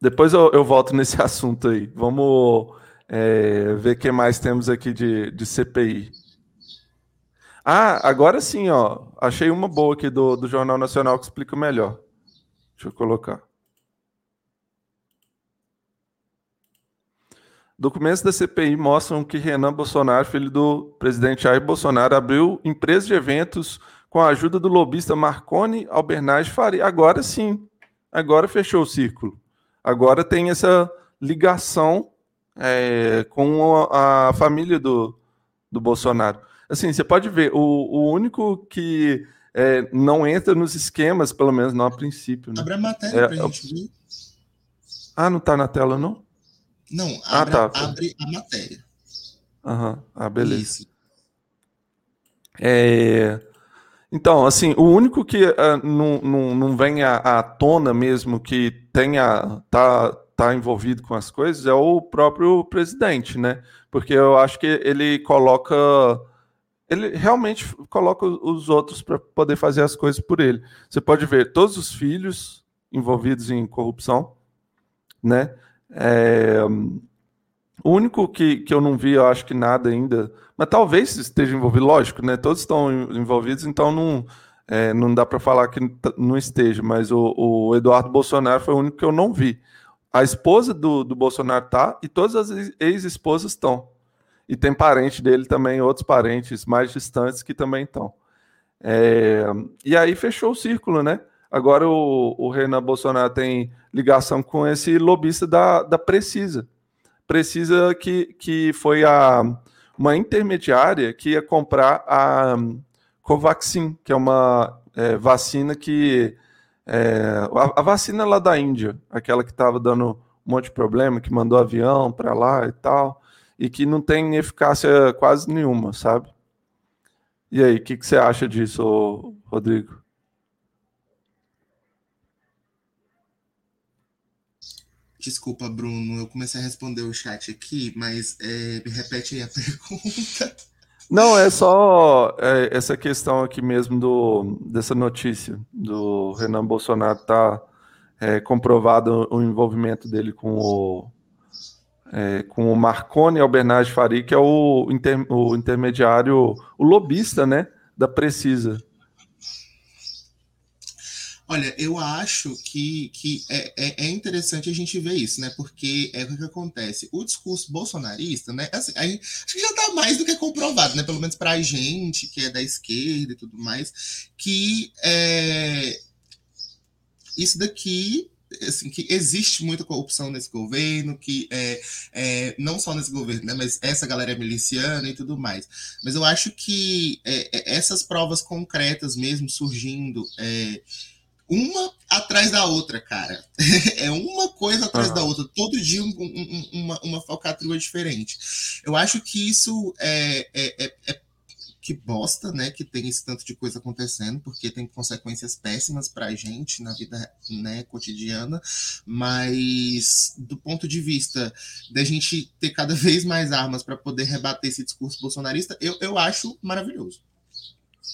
depois eu, eu volto nesse assunto aí. Vamos é, ver o que mais temos aqui de, de CPI. Ah, agora sim, ó. Achei uma boa aqui do, do Jornal Nacional que explica melhor. Deixa eu colocar. Documentos da CPI mostram que Renan Bolsonaro, filho do presidente Jair Bolsonaro, abriu empresa de eventos com a ajuda do lobista Marconi Albernaz Faria. Agora sim, agora fechou o círculo. Agora tem essa ligação é, com a, a, família do, do Bolsonaro. Assim, você pode ver, o, o único que é, não entra nos esquemas, pelo menos não a princípio. Né? Abre a matéria é, pra gente ver. Ah, não está na tela, não? Não, abre, ah, tá. abre a matéria. Aham, ah, beleza. Isso. É, então, assim, o único que uh, não, não, não vem à, à, tona mesmo que tenha tá, tá envolvido com as coisas é o próprio presidente, né? Porque eu acho que ele coloca. Ele realmente coloca os outros para poder fazer as coisas por ele. Você pode ver todos os filhos envolvidos em corrupção, né? É, o único que, que eu não vi, eu acho que nada ainda, mas talvez esteja envolvido, lógico, né? Todos estão envolvidos, então não, é, não dá para falar que não esteja, mas o, o, Eduardo Bolsonaro foi o único que eu não vi. A esposa do, do Bolsonaro tá e todas as ex-esposas estão. E tem parente dele também, outros parentes mais distantes que também estão. É, e aí fechou o círculo, né? Agora o, o Renan Bolsonaro tem ligação com esse lobista da, da Precisa. Precisa que, que foi a, uma intermediária que ia comprar a Covaxin, que é uma é, vacina que. É, a, a, vacina lá da Índia, aquela que estava dando um monte de problema, que mandou avião para lá e tal, e que não tem eficácia quase nenhuma, sabe? E aí, o que, que você acha disso, Rodrigo? Desculpa, Bruno, eu comecei a responder o chat aqui, mas é, me repete aí a pergunta. Não, é só é, essa questão aqui mesmo do, dessa notícia do Renan Bolsonaro tá é, comprovado o envolvimento dele com o é, com o Marconi Albernaz Faria, que é o, inter, o intermediário, o lobista, né, da Precisa. Olha, eu acho que, que é, é, é, interessante a gente ver isso, né? Porque é o que acontece. O discurso bolsonarista, né? Assim, gente, acho que já está mais do que comprovado, né? Pelo menos para a gente, que é da esquerda e tudo mais, que é, isso daqui assim, que existe muita corrupção nesse governo, que é, é, não só nesse governo, né, mas essa galera é miliciana e tudo mais. Mas eu acho que é, é essas provas concretas mesmo surgindo é, uma atrás da outra, cara. é uma coisa atrás uhum. da outra. Todo dia um, um, uma, uma falcatrua diferente. Eu acho que isso é, é, que bosta, né? Que tem esse tanto de coisa acontecendo, porque tem consequências péssimas para a gente na vida né, cotidiana. Mas do ponto de vista da gente ter cada vez mais armas para poder rebater esse discurso bolsonarista, eu, eu acho maravilhoso.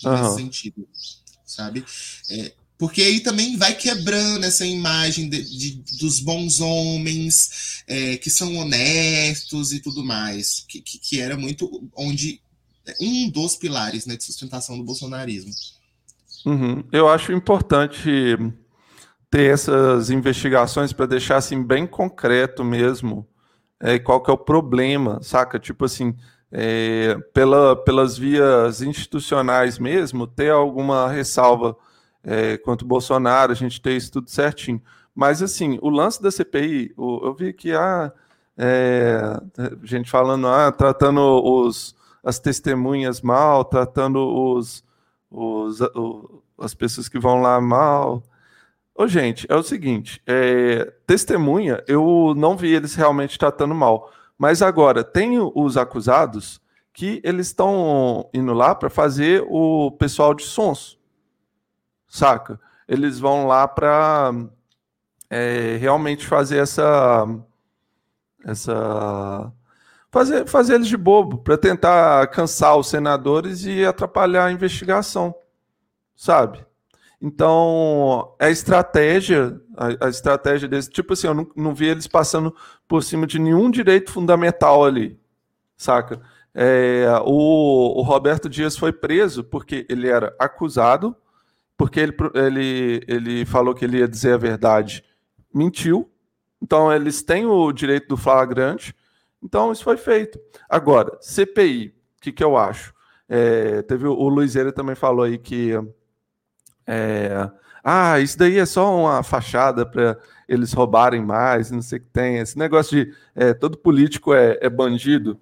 Uhum. Nesse sentido, sabe? É, porque aí também vai quebrando essa imagem de, de dos bons homens é, que são honestos e tudo mais, que, que, que, era muito onde um dos pilares né, de sustentação do bolsonarismo. Uhum. Eu acho importante ter essas investigações para deixar assim bem concreto mesmo é, qual que é o problema, saca? Tipo assim, é, pela, pelas vias institucionais mesmo, ter alguma ressalva é, quanto Bolsonaro, a gente tem isso tudo certinho. Mas, assim, o lance da CPI, eu vi que há é, gente falando, ah, tratando os, as testemunhas mal, tratando os, os, as pessoas que vão lá mal. Ô, gente, é o seguinte: é, testemunha, eu não vi eles realmente tratando mal. Mas agora, tem os acusados que eles estão indo lá para fazer o pessoal de sons saca? Eles vão lá para é, realmente fazer essa. essa fazer, fazer eles de bobo, para tentar cansar os senadores e atrapalhar a investigação, sabe? Então, a estratégia, a, a, estratégia desse, tipo assim, eu não, não vi eles passando por cima de nenhum direito fundamental ali, saca? É, o, o Roberto Dias foi preso porque ele era acusado porque ele, ele, ele falou que ele ia dizer a verdade, mentiu. Então, eles têm o direito do flagrante. Então, isso foi feito. Agora, CPI, o que, que eu acho? É, teve o, o Luizeira também falou aí que. É, ah, isso daí é só uma fachada para eles roubarem mais, não sei o que tem. Esse negócio de é, todo político é, é bandido.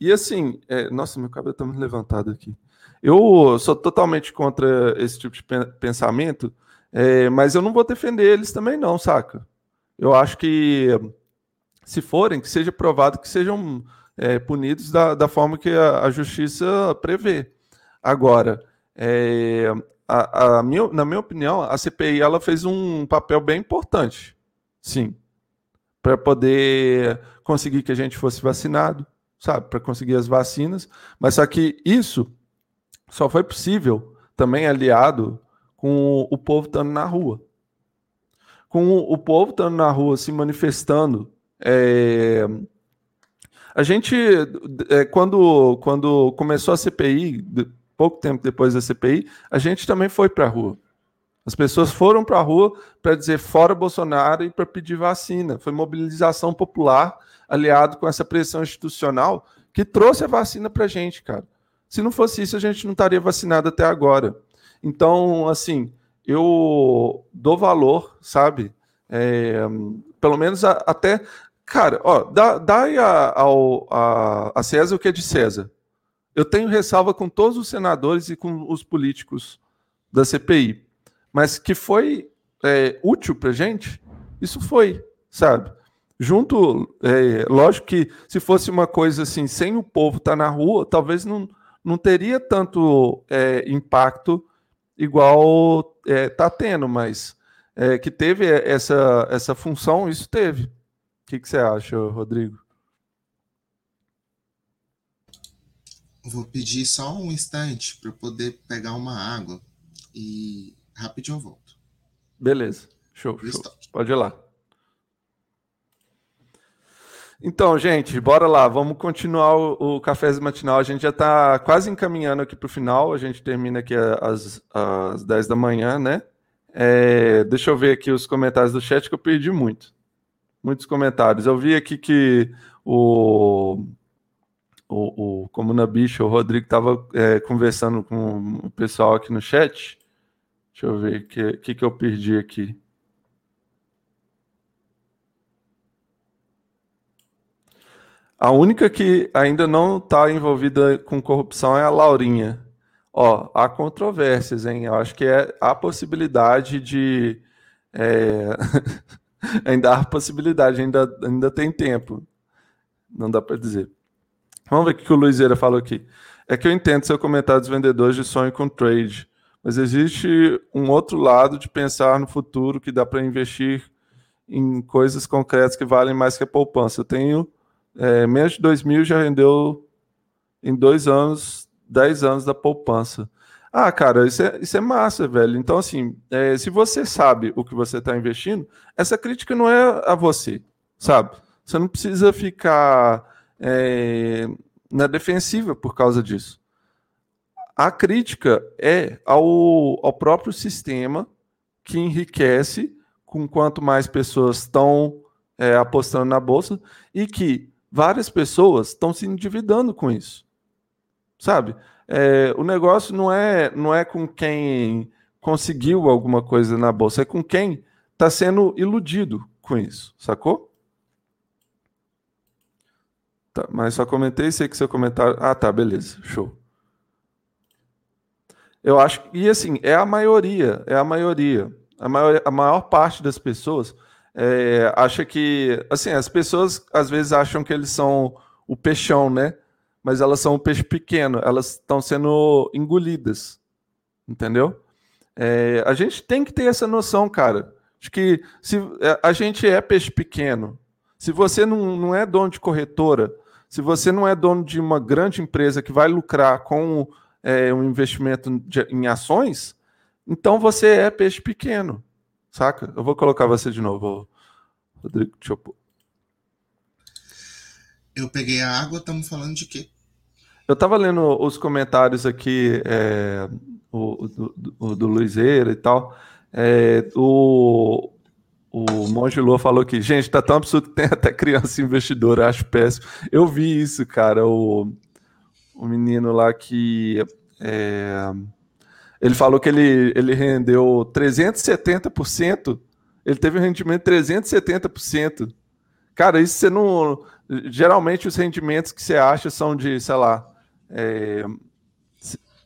E assim, é, nossa, meu cabelo está muito levantado aqui. Eu sou totalmente contra esse tipo de pensamento, é, mas eu não vou defender eles também, não, saca? Eu acho que, se forem, que seja provado que sejam é, punidos da, da forma que a, a justiça prevê. Agora, é, a, a minha, na minha opinião, a CPI ela fez um papel bem importante, sim, para poder conseguir que a gente fosse vacinado, sabe, para conseguir as vacinas, mas só que isso só foi possível também aliado com o povo estando na rua. Com o povo estando na rua se manifestando. É... A gente, é, quando, quando começou a CPI, pouco tempo depois da CPI, a gente também foi para a rua. As pessoas foram para a rua para dizer fora Bolsonaro e para pedir vacina. Foi mobilização popular aliado com essa pressão institucional que trouxe a vacina para a gente, cara Se não fosse isso, a gente não estaria vacinado até agora. Então, assim, eu dou valor, sabe? É, pelo menos a, até. Cara, ó, dá, dá a, ao, a, a César o que é de César. Eu tenho ressalva com todos os senadores e com os políticos da CPI. Mas que foi é, útil para gente, isso foi, sabe? Junto, é, lógico que se fosse uma coisa assim, sem o povo estar tá na rua, talvez não, não teria tanto é, impacto igual está é, tendo, mas é, que teve essa, essa função, isso teve. O que, que você acha, Rodrigo? Vou pedir só um instante para poder pegar uma água e rapidinho eu volto. Beleza, show, show. Pode ir lá. Então, gente, bora lá, vamos continuar o, o café matinal. A gente já está quase encaminhando aqui para o final, a gente termina aqui às, às 10 da manhã, né? É, deixa eu ver aqui os comentários do chat que eu perdi muito. Muitos comentários. Eu vi aqui que o, o, o Comuna Bicho, o Rodrigo, estava é, conversando com o pessoal aqui no chat. Deixa eu ver o que, que, que eu perdi aqui. A única que ainda não está envolvida com corrupção é a Laurinha. Ó, há controvérsias, hein? Eu acho que é a possibilidade de. É... ainda há possibilidade, ainda, ainda tem tempo. Não dá para dizer. Vamos ver o que o Luizeira falou aqui. É que eu entendo seu comentário dos vendedores de sonho com trade, mas existe um outro lado de pensar no futuro que dá para investir em coisas concretas que valem mais que a poupança. Eu tenho é, menos de 2 mil já rendeu em dois anos, 10 anos da poupança. Ah, cara, isso é, isso é massa, velho. Então, assim, é, se você sabe o que você está investindo, essa crítica não é a você, sabe? Você não precisa ficar é, na defensiva por causa disso. A crítica é ao, ao próprio sistema que enriquece com quanto mais pessoas estão é, apostando na bolsa e que várias pessoas estão se endividando com isso. Sabe? É, o negócio não é, não é com quem conseguiu alguma coisa na bolsa, é com quem está sendo iludido com isso, sacou? Tá, mas só comentei, sei que seu comentário. Ah, tá, beleza, show. Eu acho e assim é a maioria, é a maioria, a maior, a maior parte das pessoas é, acha que, assim, as pessoas às vezes acham que eles são o peixão, né? Mas elas são o peixe pequeno, elas estão sendo engolidas, entendeu? É, a gente tem que ter essa noção, cara, de que se é, a gente é peixe pequeno, se você não, não é dono de corretora, se você não é dono de uma grande empresa que vai lucrar com é, um investimento de, em ações, então você é peixe pequeno. Saca? Eu vou colocar você de novo, Rodrigo. Deixa eu... eu peguei a água, estamos falando de quê? Eu estava lendo os comentários aqui, é, o, do, do, do Luizeira e tal. É, o, o Monge Lua falou que, gente, tá tão absurdo que tem até criança investidora, acho péssimo. Eu vi isso, cara. O, o menino lá que. É, ele falou que ele, ele rendeu 370%. Ele teve um rendimento de 370%. Cara, isso você não. Geralmente os rendimentos que você acha são de, sei lá, é,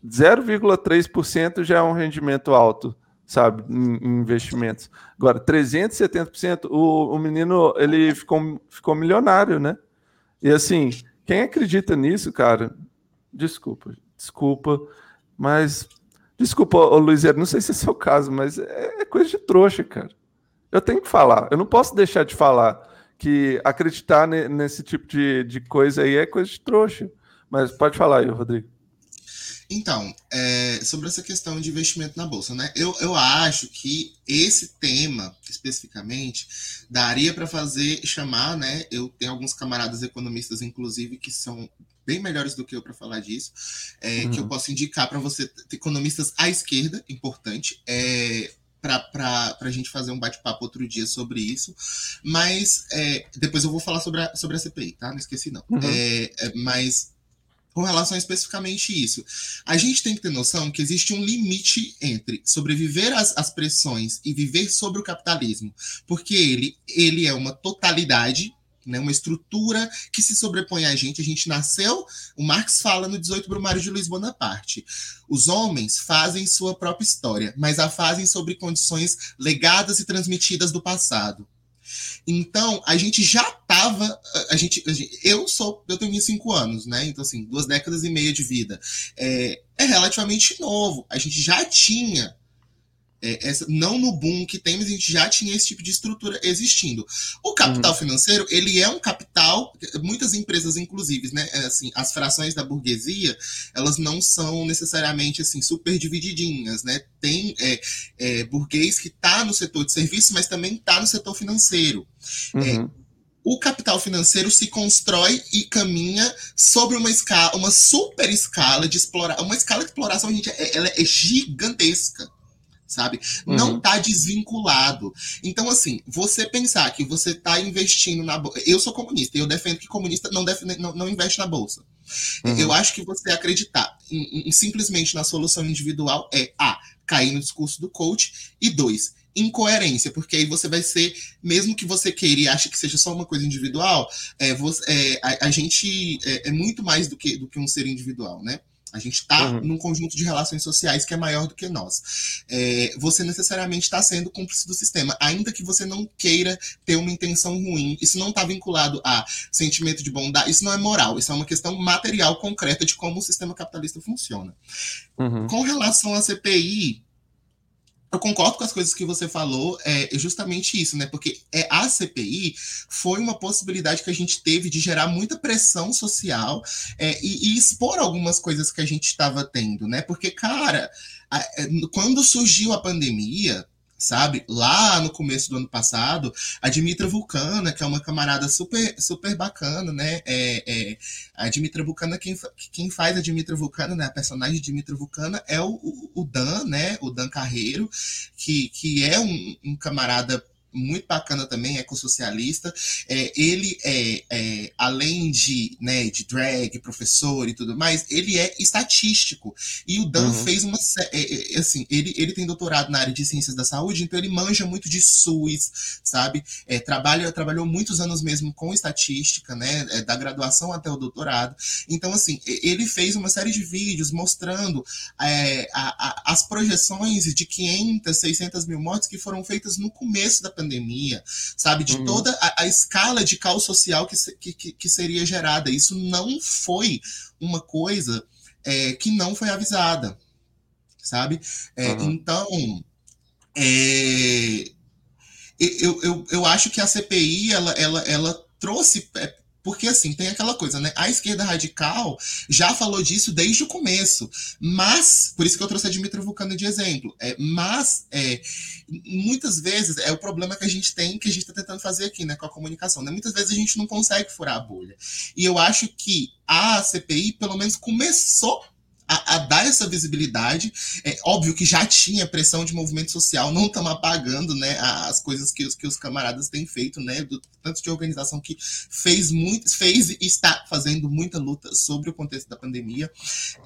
0,3% já é um rendimento alto, sabe, em, em investimentos. Agora, 370%, o, o menino ele ficou, ficou milionário, né? E assim, quem acredita nisso, cara, desculpa, desculpa, mas Desculpa, Luiz, não sei se é seu caso, mas é, é coisa de trouxa, cara. Eu tenho que falar. Eu não posso deixar de falar que acreditar nesse tipo de, de coisa aí é coisa de trouxa. Mas pode falar aí, Rodrigo. Então, é, sobre essa questão de investimento na bolsa, né? Eu, eu acho que esse tema, especificamente, daria para fazer chamar, né? Eu tenho alguns camaradas economistas, inclusive, que são bem melhores do que eu para falar disso, é, uhum. que eu uhum. posso indicar para você, economistas à esquerda, importante, é, para a gente fazer um bate-papo outro dia sobre isso. Mas é, depois eu vou falar sobre a, sobre a CPI, tá? Não esqueci, não. Uhum. É, é, mas com relação a especificamente isso. A gente tem que ter noção que existe um limite entre sobreviver às, às pressões e viver sobre o capitalismo, porque ele, ele é uma totalidade né, uma estrutura que se sobrepõe a gente. A gente nasceu, o Marx fala no 18 Brumário de Luiz Bonaparte. Os homens fazem sua própria história, mas a fazem sobre condições legadas e transmitidas do passado. Então, a gente já estava. A gente, a gente, eu sou. Eu tenho 25 anos, né? Então, assim, duas décadas e meia de vida. É, é relativamente novo. A gente já tinha é, essa, não no boom que tem, mas a gente já tinha esse tipo de estrutura existindo. O capital uhum. financeiro, ele é um capital, muitas empresas, inclusive, né, é, assim, as frações da burguesia, elas não são necessariamente assim super divididinhas, né? Tem é, é, burguês que está no setor de serviço, mas também está no setor financeiro. É, uhum. o capital financeiro se constrói e caminha sobre uma escala, uma super escala de explorar, uma escala de exploração, gente, é, ela é gigantesca sabe? Uhum. Não tá desvinculado. Então, assim, você pensar que você tá investindo na bolsa. Eu sou comunista e eu defendo que comunista não, deve, não, não investe na bolsa. Uhum. Eu acho que você acreditar em, em, simplesmente na solução individual é A, cair no discurso do coach, e dois, incoerência, porque aí você vai ser, mesmo que você queira e ache que seja só uma coisa individual, é, você, é, a, a, gente é, é, muito mais do que, do que um ser individual, né? A gente está uhum. num conjunto de relações sociais que é maior do que nós. É, você necessariamente está sendo cúmplice do sistema, ainda que você não queira ter uma intenção ruim. Isso não está vinculado a sentimento de bondade, isso não é moral, isso é uma questão material concreta de como o sistema capitalista funciona. Uhum. Com relação à CPI, eu concordo com as coisas que você falou, é justamente isso, né? Porque é, a CPI foi uma possibilidade que a gente teve de gerar muita pressão social é, e, e, expor algumas coisas que a gente estava tendo, né? Porque, cara, é, quando surgiu a pandemia, sabe? Lá no começo do ano passado, a Dimitra Vulcana, que é uma camarada super, super bacana, né? É, é, a Dimitra Vulcana, quem, quem faz a Dimitra Vulcana, né? A personagem de Dimitra Vulcana é o, o, Dan, né? O Dan Carreiro, que, que é um, um camarada muito bacana também, ecossocialista. É, ele é, é, além de, né, de drag, professor e tudo mais, ele é estatístico. E o Dan uhum. fez uma. É, é, assim, ele, ele tem doutorado na área de ciências da saúde, então ele manja muito de SUS, sabe? É, trabalha, trabalhou muitos anos mesmo com estatística, né? É, da graduação até o doutorado. Então, assim, ele fez uma série de vídeos mostrando a, a, as projeções de 500, 600 mil mortes que foram feitas no começo da pandemia, sabe? De uhum. toda a, a, escala de caos social que, que, que, seria gerada. Isso não foi uma coisa é, que não foi avisada, sabe? É, uhum. Então, é, eu, eu, eu acho que a CPI ela, ela, ela trouxe é, porque, assim, tem aquela coisa, né? A esquerda radical já falou disso desde o começo. Mas, por isso que eu trouxe a Dmitry Vulcano de exemplo. É, mas, é, muitas vezes, é o problema que a gente tem, que a gente está tentando fazer aqui, né? Com a comunicação. Né? Muitas vezes a gente não consegue furar a bolha. E eu acho que a CPI, pelo menos, começou a, a, dar essa visibilidade. É óbvio que já tinha pressão de movimento social, não estamos apagando né, as coisas que os, que os camaradas têm feito, né? Do, tanto de organização que fez muito, fez e está fazendo muita luta sobre o contexto da pandemia.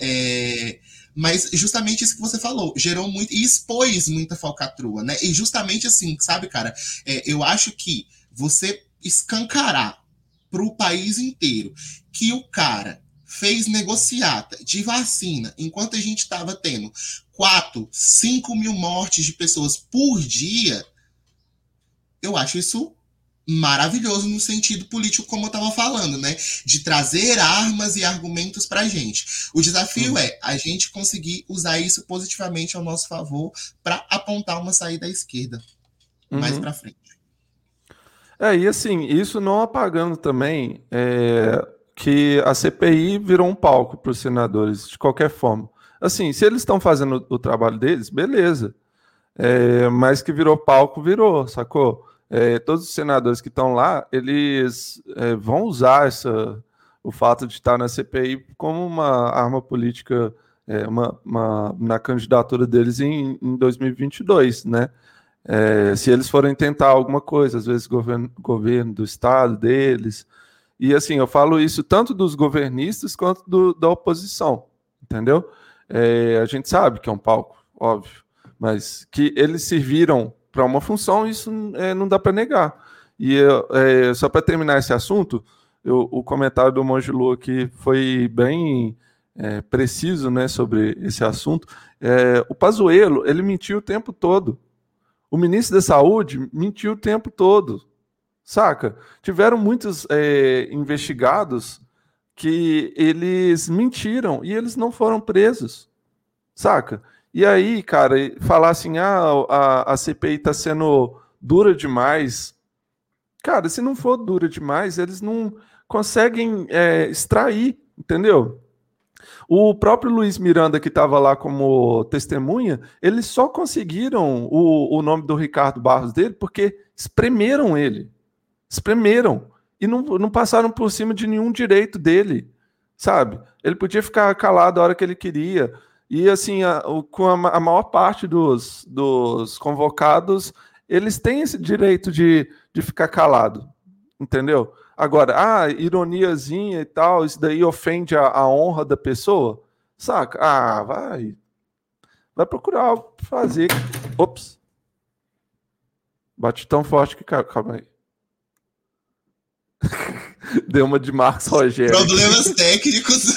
É, mas justamente isso que você falou, gerou muito e expôs muita falcatrua, né? E justamente assim, sabe, cara, é, eu acho que você escancarar para o país inteiro que o cara fez negociata de vacina, enquanto a gente estava tendo 4, 5 mil mortes de pessoas por dia, eu acho isso maravilhoso no sentido político, como eu estava falando, né? De trazer armas e argumentos para a gente. O desafio uhum. é a gente conseguir usar isso positivamente ao nosso favor para apontar uma saída à esquerda uhum. mais para frente. É, e assim, isso não apagando também é, que a CPI virou um palco para os senadores, de qualquer forma. Assim, se eles estão fazendo o trabalho deles, beleza. É, mas que virou palco, virou, sacou? É, todos os senadores que estão lá, eles é, vão usar essa, o fato de estar na CPI como uma arma política é, uma, uma, na candidatura deles em, em 2022, né? É, se eles forem tentar alguma coisa, às vezes governo, governo do estado deles, E assim, eu falo isso tanto dos governistas quanto do, da oposição, entendeu? É, a gente sabe que é um palco, óbvio, mas que eles serviram para uma função, isso é, não dá para negar. E é, só para terminar esse assunto, eu, o comentário do Monge Lu aqui foi bem é, preciso né, sobre esse assunto. É, o Pazuello, ele mentiu o tempo todo. O ministro da Saúde mentiu o tempo todo. Saca? Tiveram muitos é, investigados que eles mentiram e eles não foram presos. Saca? E aí, cara, falar assim, ah, a, a CPI está sendo dura demais. Cara, se não for dura demais, eles não conseguem é, extrair, entendeu? O próprio Luiz Miranda, que estava lá como testemunha, eles só conseguiram o, o nome do Ricardo Barros dele porque espremeram ele. Espremeram. E não, não passaram por cima de nenhum direito dele, sabe? Ele podia ficar calado a hora que ele queria. E assim, a, o, com a, a, maior parte dos, dos convocados, eles têm esse direito de, de ficar calado, entendeu? Agora, ah, ironiazinha e tal, isso daí ofende a, a honra da pessoa, saca? Ah, vai. Vai procurar fazer. Ops. Bate tão forte que. Calma aí. Deu uma de Marcos Rogério. Problemas técnicos.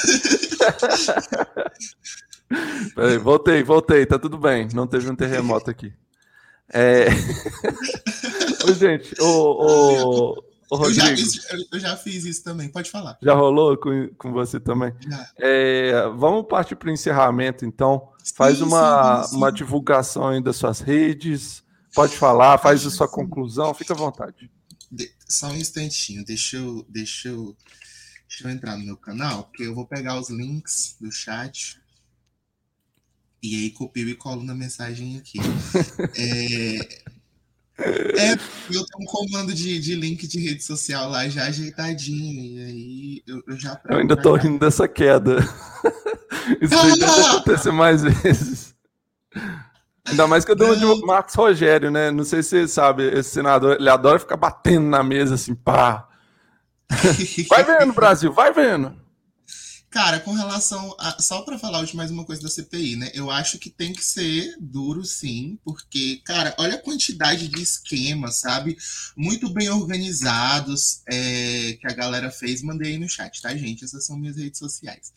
Peraí, voltei, voltei, tá tudo bem. Não teve um terremoto aqui. É... Ô, gente, o, o, o Rodrigo. Eu já, eu já, fiz isso também, pode falar. Já rolou com, com você também? É, vamos partir para o encerramento, então. Faz sim, uma, sim, sim. uma divulgação aí das suas redes. Pode falar, faz a sua conclusão, fica à vontade. De, só um instantinho, deixa eu, deixa, eu, deixa eu entrar no meu canal, porque eu vou pegar os links do chat. E aí copio e colo na mensagem aqui. é, é, eu tenho um comando de, de link de rede social lá já ajeitadinho, e aí eu, eu já. Eu ainda tô rindo dessa queda. Isso aí deve acontecer mais vezes. Ainda mais que eu uma de Marcos Rogério, né? Não sei se você sabe, esse senador, ele adora ficar batendo na mesa assim, pá. Vai vendo, Brasil, vai vendo. Cara, com relação a. Só para falar de mais uma coisa da CPI, né? Eu acho que tem que ser duro, sim, porque, cara, olha a quantidade de esquemas, sabe? Muito bem organizados é, que a galera fez. Mandei aí no chat, tá, gente? Essas são minhas redes sociais.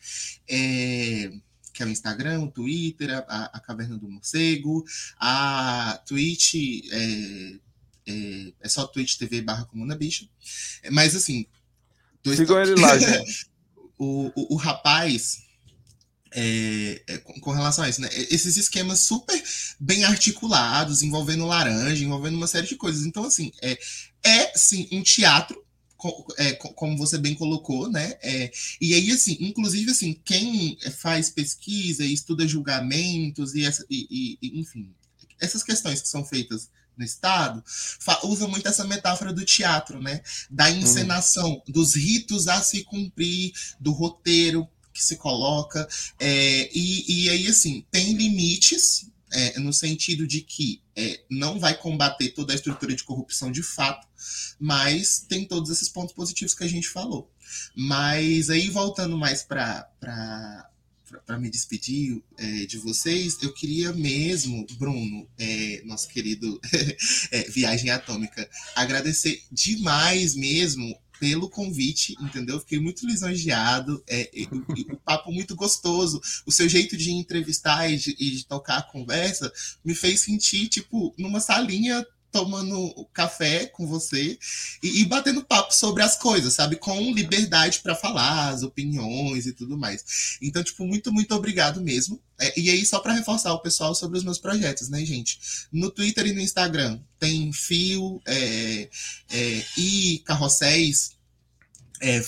É, que é o Instagram, o Twitter, a, a Caverna do Morcego, a Twitch. É, é, é só Twitch TV barra Comuna Bicha. Mas assim. Sigam ele lá, gente o, o, o rapaz, é, é, com, com, relação a isso, né? Esses esquemas super bem articulados, envolvendo laranja, envolvendo uma série de coisas. Então, assim, é, é sim um teatro, é, como você bem colocou, né? É, e aí, assim, inclusive, assim, quem faz pesquisa e estuda julgamentos e, essa, e, e enfim, essas questões que são feitas no Estado, usa muito essa metáfora do teatro, né? Da uhum. encenação, uhum. dos ritos a se cumprir, do roteiro que se coloca. É, e, e aí, assim, tem limites, é, no sentido de que é, não vai combater toda a estrutura de corrupção de fato, mas tem todos esses pontos positivos que a gente falou. Mas aí, voltando mais para para me despedir é, de vocês, eu queria mesmo, Bruno, é, nosso querido é, Viagem Atômica, agradecer demais mesmo pelo convite, entendeu? Fiquei muito lisonjeado, é, o, o, papo muito gostoso, o seu jeito de entrevistar e de, e de tocar a conversa me fez sentir, tipo, numa salinha tomando café com você e, e, batendo papo sobre as coisas, sabe? Com liberdade para falar, as opiniões e tudo mais. Então, tipo, muito, muito obrigado mesmo. É, e aí, só para reforçar o pessoal sobre os meus projetos, né, gente? No Twitter e no Instagram tem fio é, é, e carrosséis. É,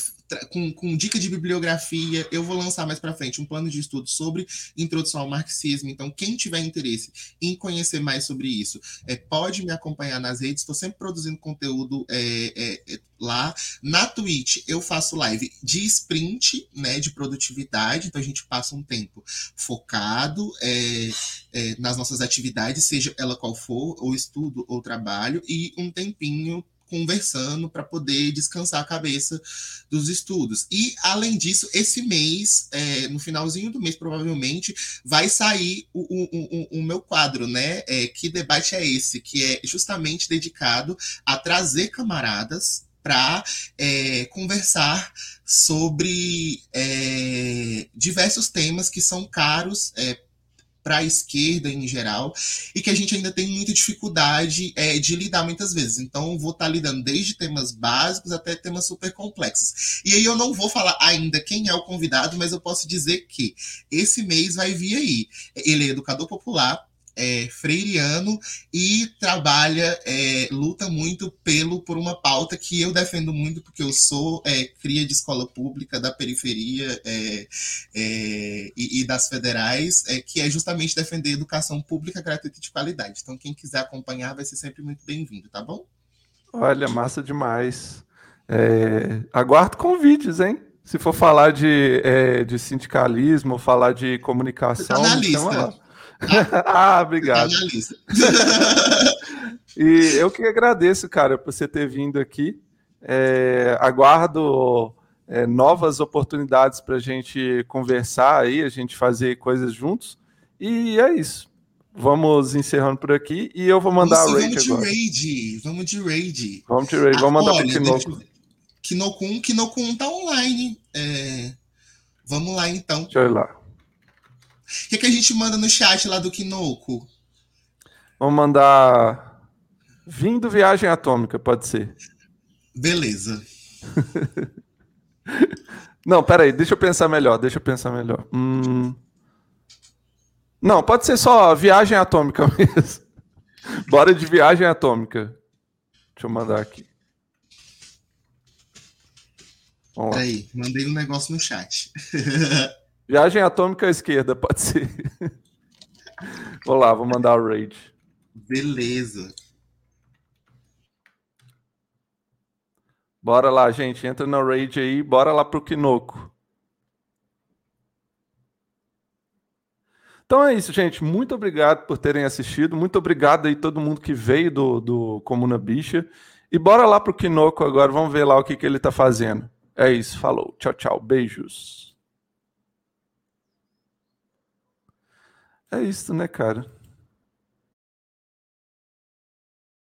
com, com, dica de bibliografia. Eu vou lançar mais para frente um plano de estudo sobre introdução ao marxismo. Então, quem tiver interesse em conhecer mais sobre isso, é, pode me acompanhar nas redes. Estou sempre produzindo conteúdo é, é, é, lá. Na Twitch, eu faço live de sprint, né, de produtividade. Então, a gente passa um tempo focado é, é, nas nossas atividades, seja ela qual for, ou estudo ou trabalho, e um tempinho conversando para poder descansar a cabeça dos estudos. E, além disso, esse mês, é, no finalzinho do mês, provavelmente, vai sair o, o, o, o meu quadro, né? É, que debate é esse? Que é justamente dedicado a trazer camaradas para é, conversar sobre é, diversos temas que são caros é, para a esquerda em geral e que a gente ainda tem muita dificuldade é, de lidar muitas vezes. Então, vou estar tá lidando desde temas básicos até temas super complexos. E aí eu não vou falar ainda quem é o convidado, mas eu posso dizer que esse mês vai vir aí. Ele é educador popular, é, freiriano e trabalha, é, luta muito pelo por uma pauta que eu defendo muito, porque eu sou é, cria de escola pública da periferia é, é, e, e, das federais, é, que é justamente defender educação pública gratuita e de qualidade. Então, quem quiser acompanhar vai ser sempre muito bem-vindo, tá bom? Olha, massa demais. aguardo convites, hein? Se for falar de, de sindicalismo, falar de comunicação, tá na lista. ah, obrigado. e eu que agradeço, cara, por você ter vindo aqui. É, aguardo é, novas oportunidades para a gente conversar aí, a gente fazer coisas juntos. E é isso. Vamos encerrando por aqui e eu vou mandar Nossa, a raid vamos agora. De raid, vamos de raid. Vamos de raid. Vamos mandar para Kinoko. Kinokun, Kinokun tá online. É... Vamos lá então. Deixa eu ir lá. O que, que a gente manda no chat lá do Kinoko? Vamos mandar. Vindo viagem atômica, pode ser. Beleza. Não, peraí, deixa eu pensar melhor, deixa eu pensar melhor. Hum... Não, pode ser só viagem atômica mesmo. Bora de viagem atômica. Deixa eu mandar aqui. Vamos Aí, mandei um negócio no chat. Viagem atômica à esquerda, pode ser. vou lá, vou mandar o raid. Beleza. Bora lá, gente. Entra no raid aí. Bora lá pro Kinoko. Então é isso, gente. Muito obrigado por terem assistido. Muito obrigado aí todo mundo que veio do, do Comuna Bicha. E bora lá pro Kinoko agora. Vamos ver lá o que, que ele tá fazendo. É isso. Falou. Tchau, tchau. Beijos. É isso, né, cara?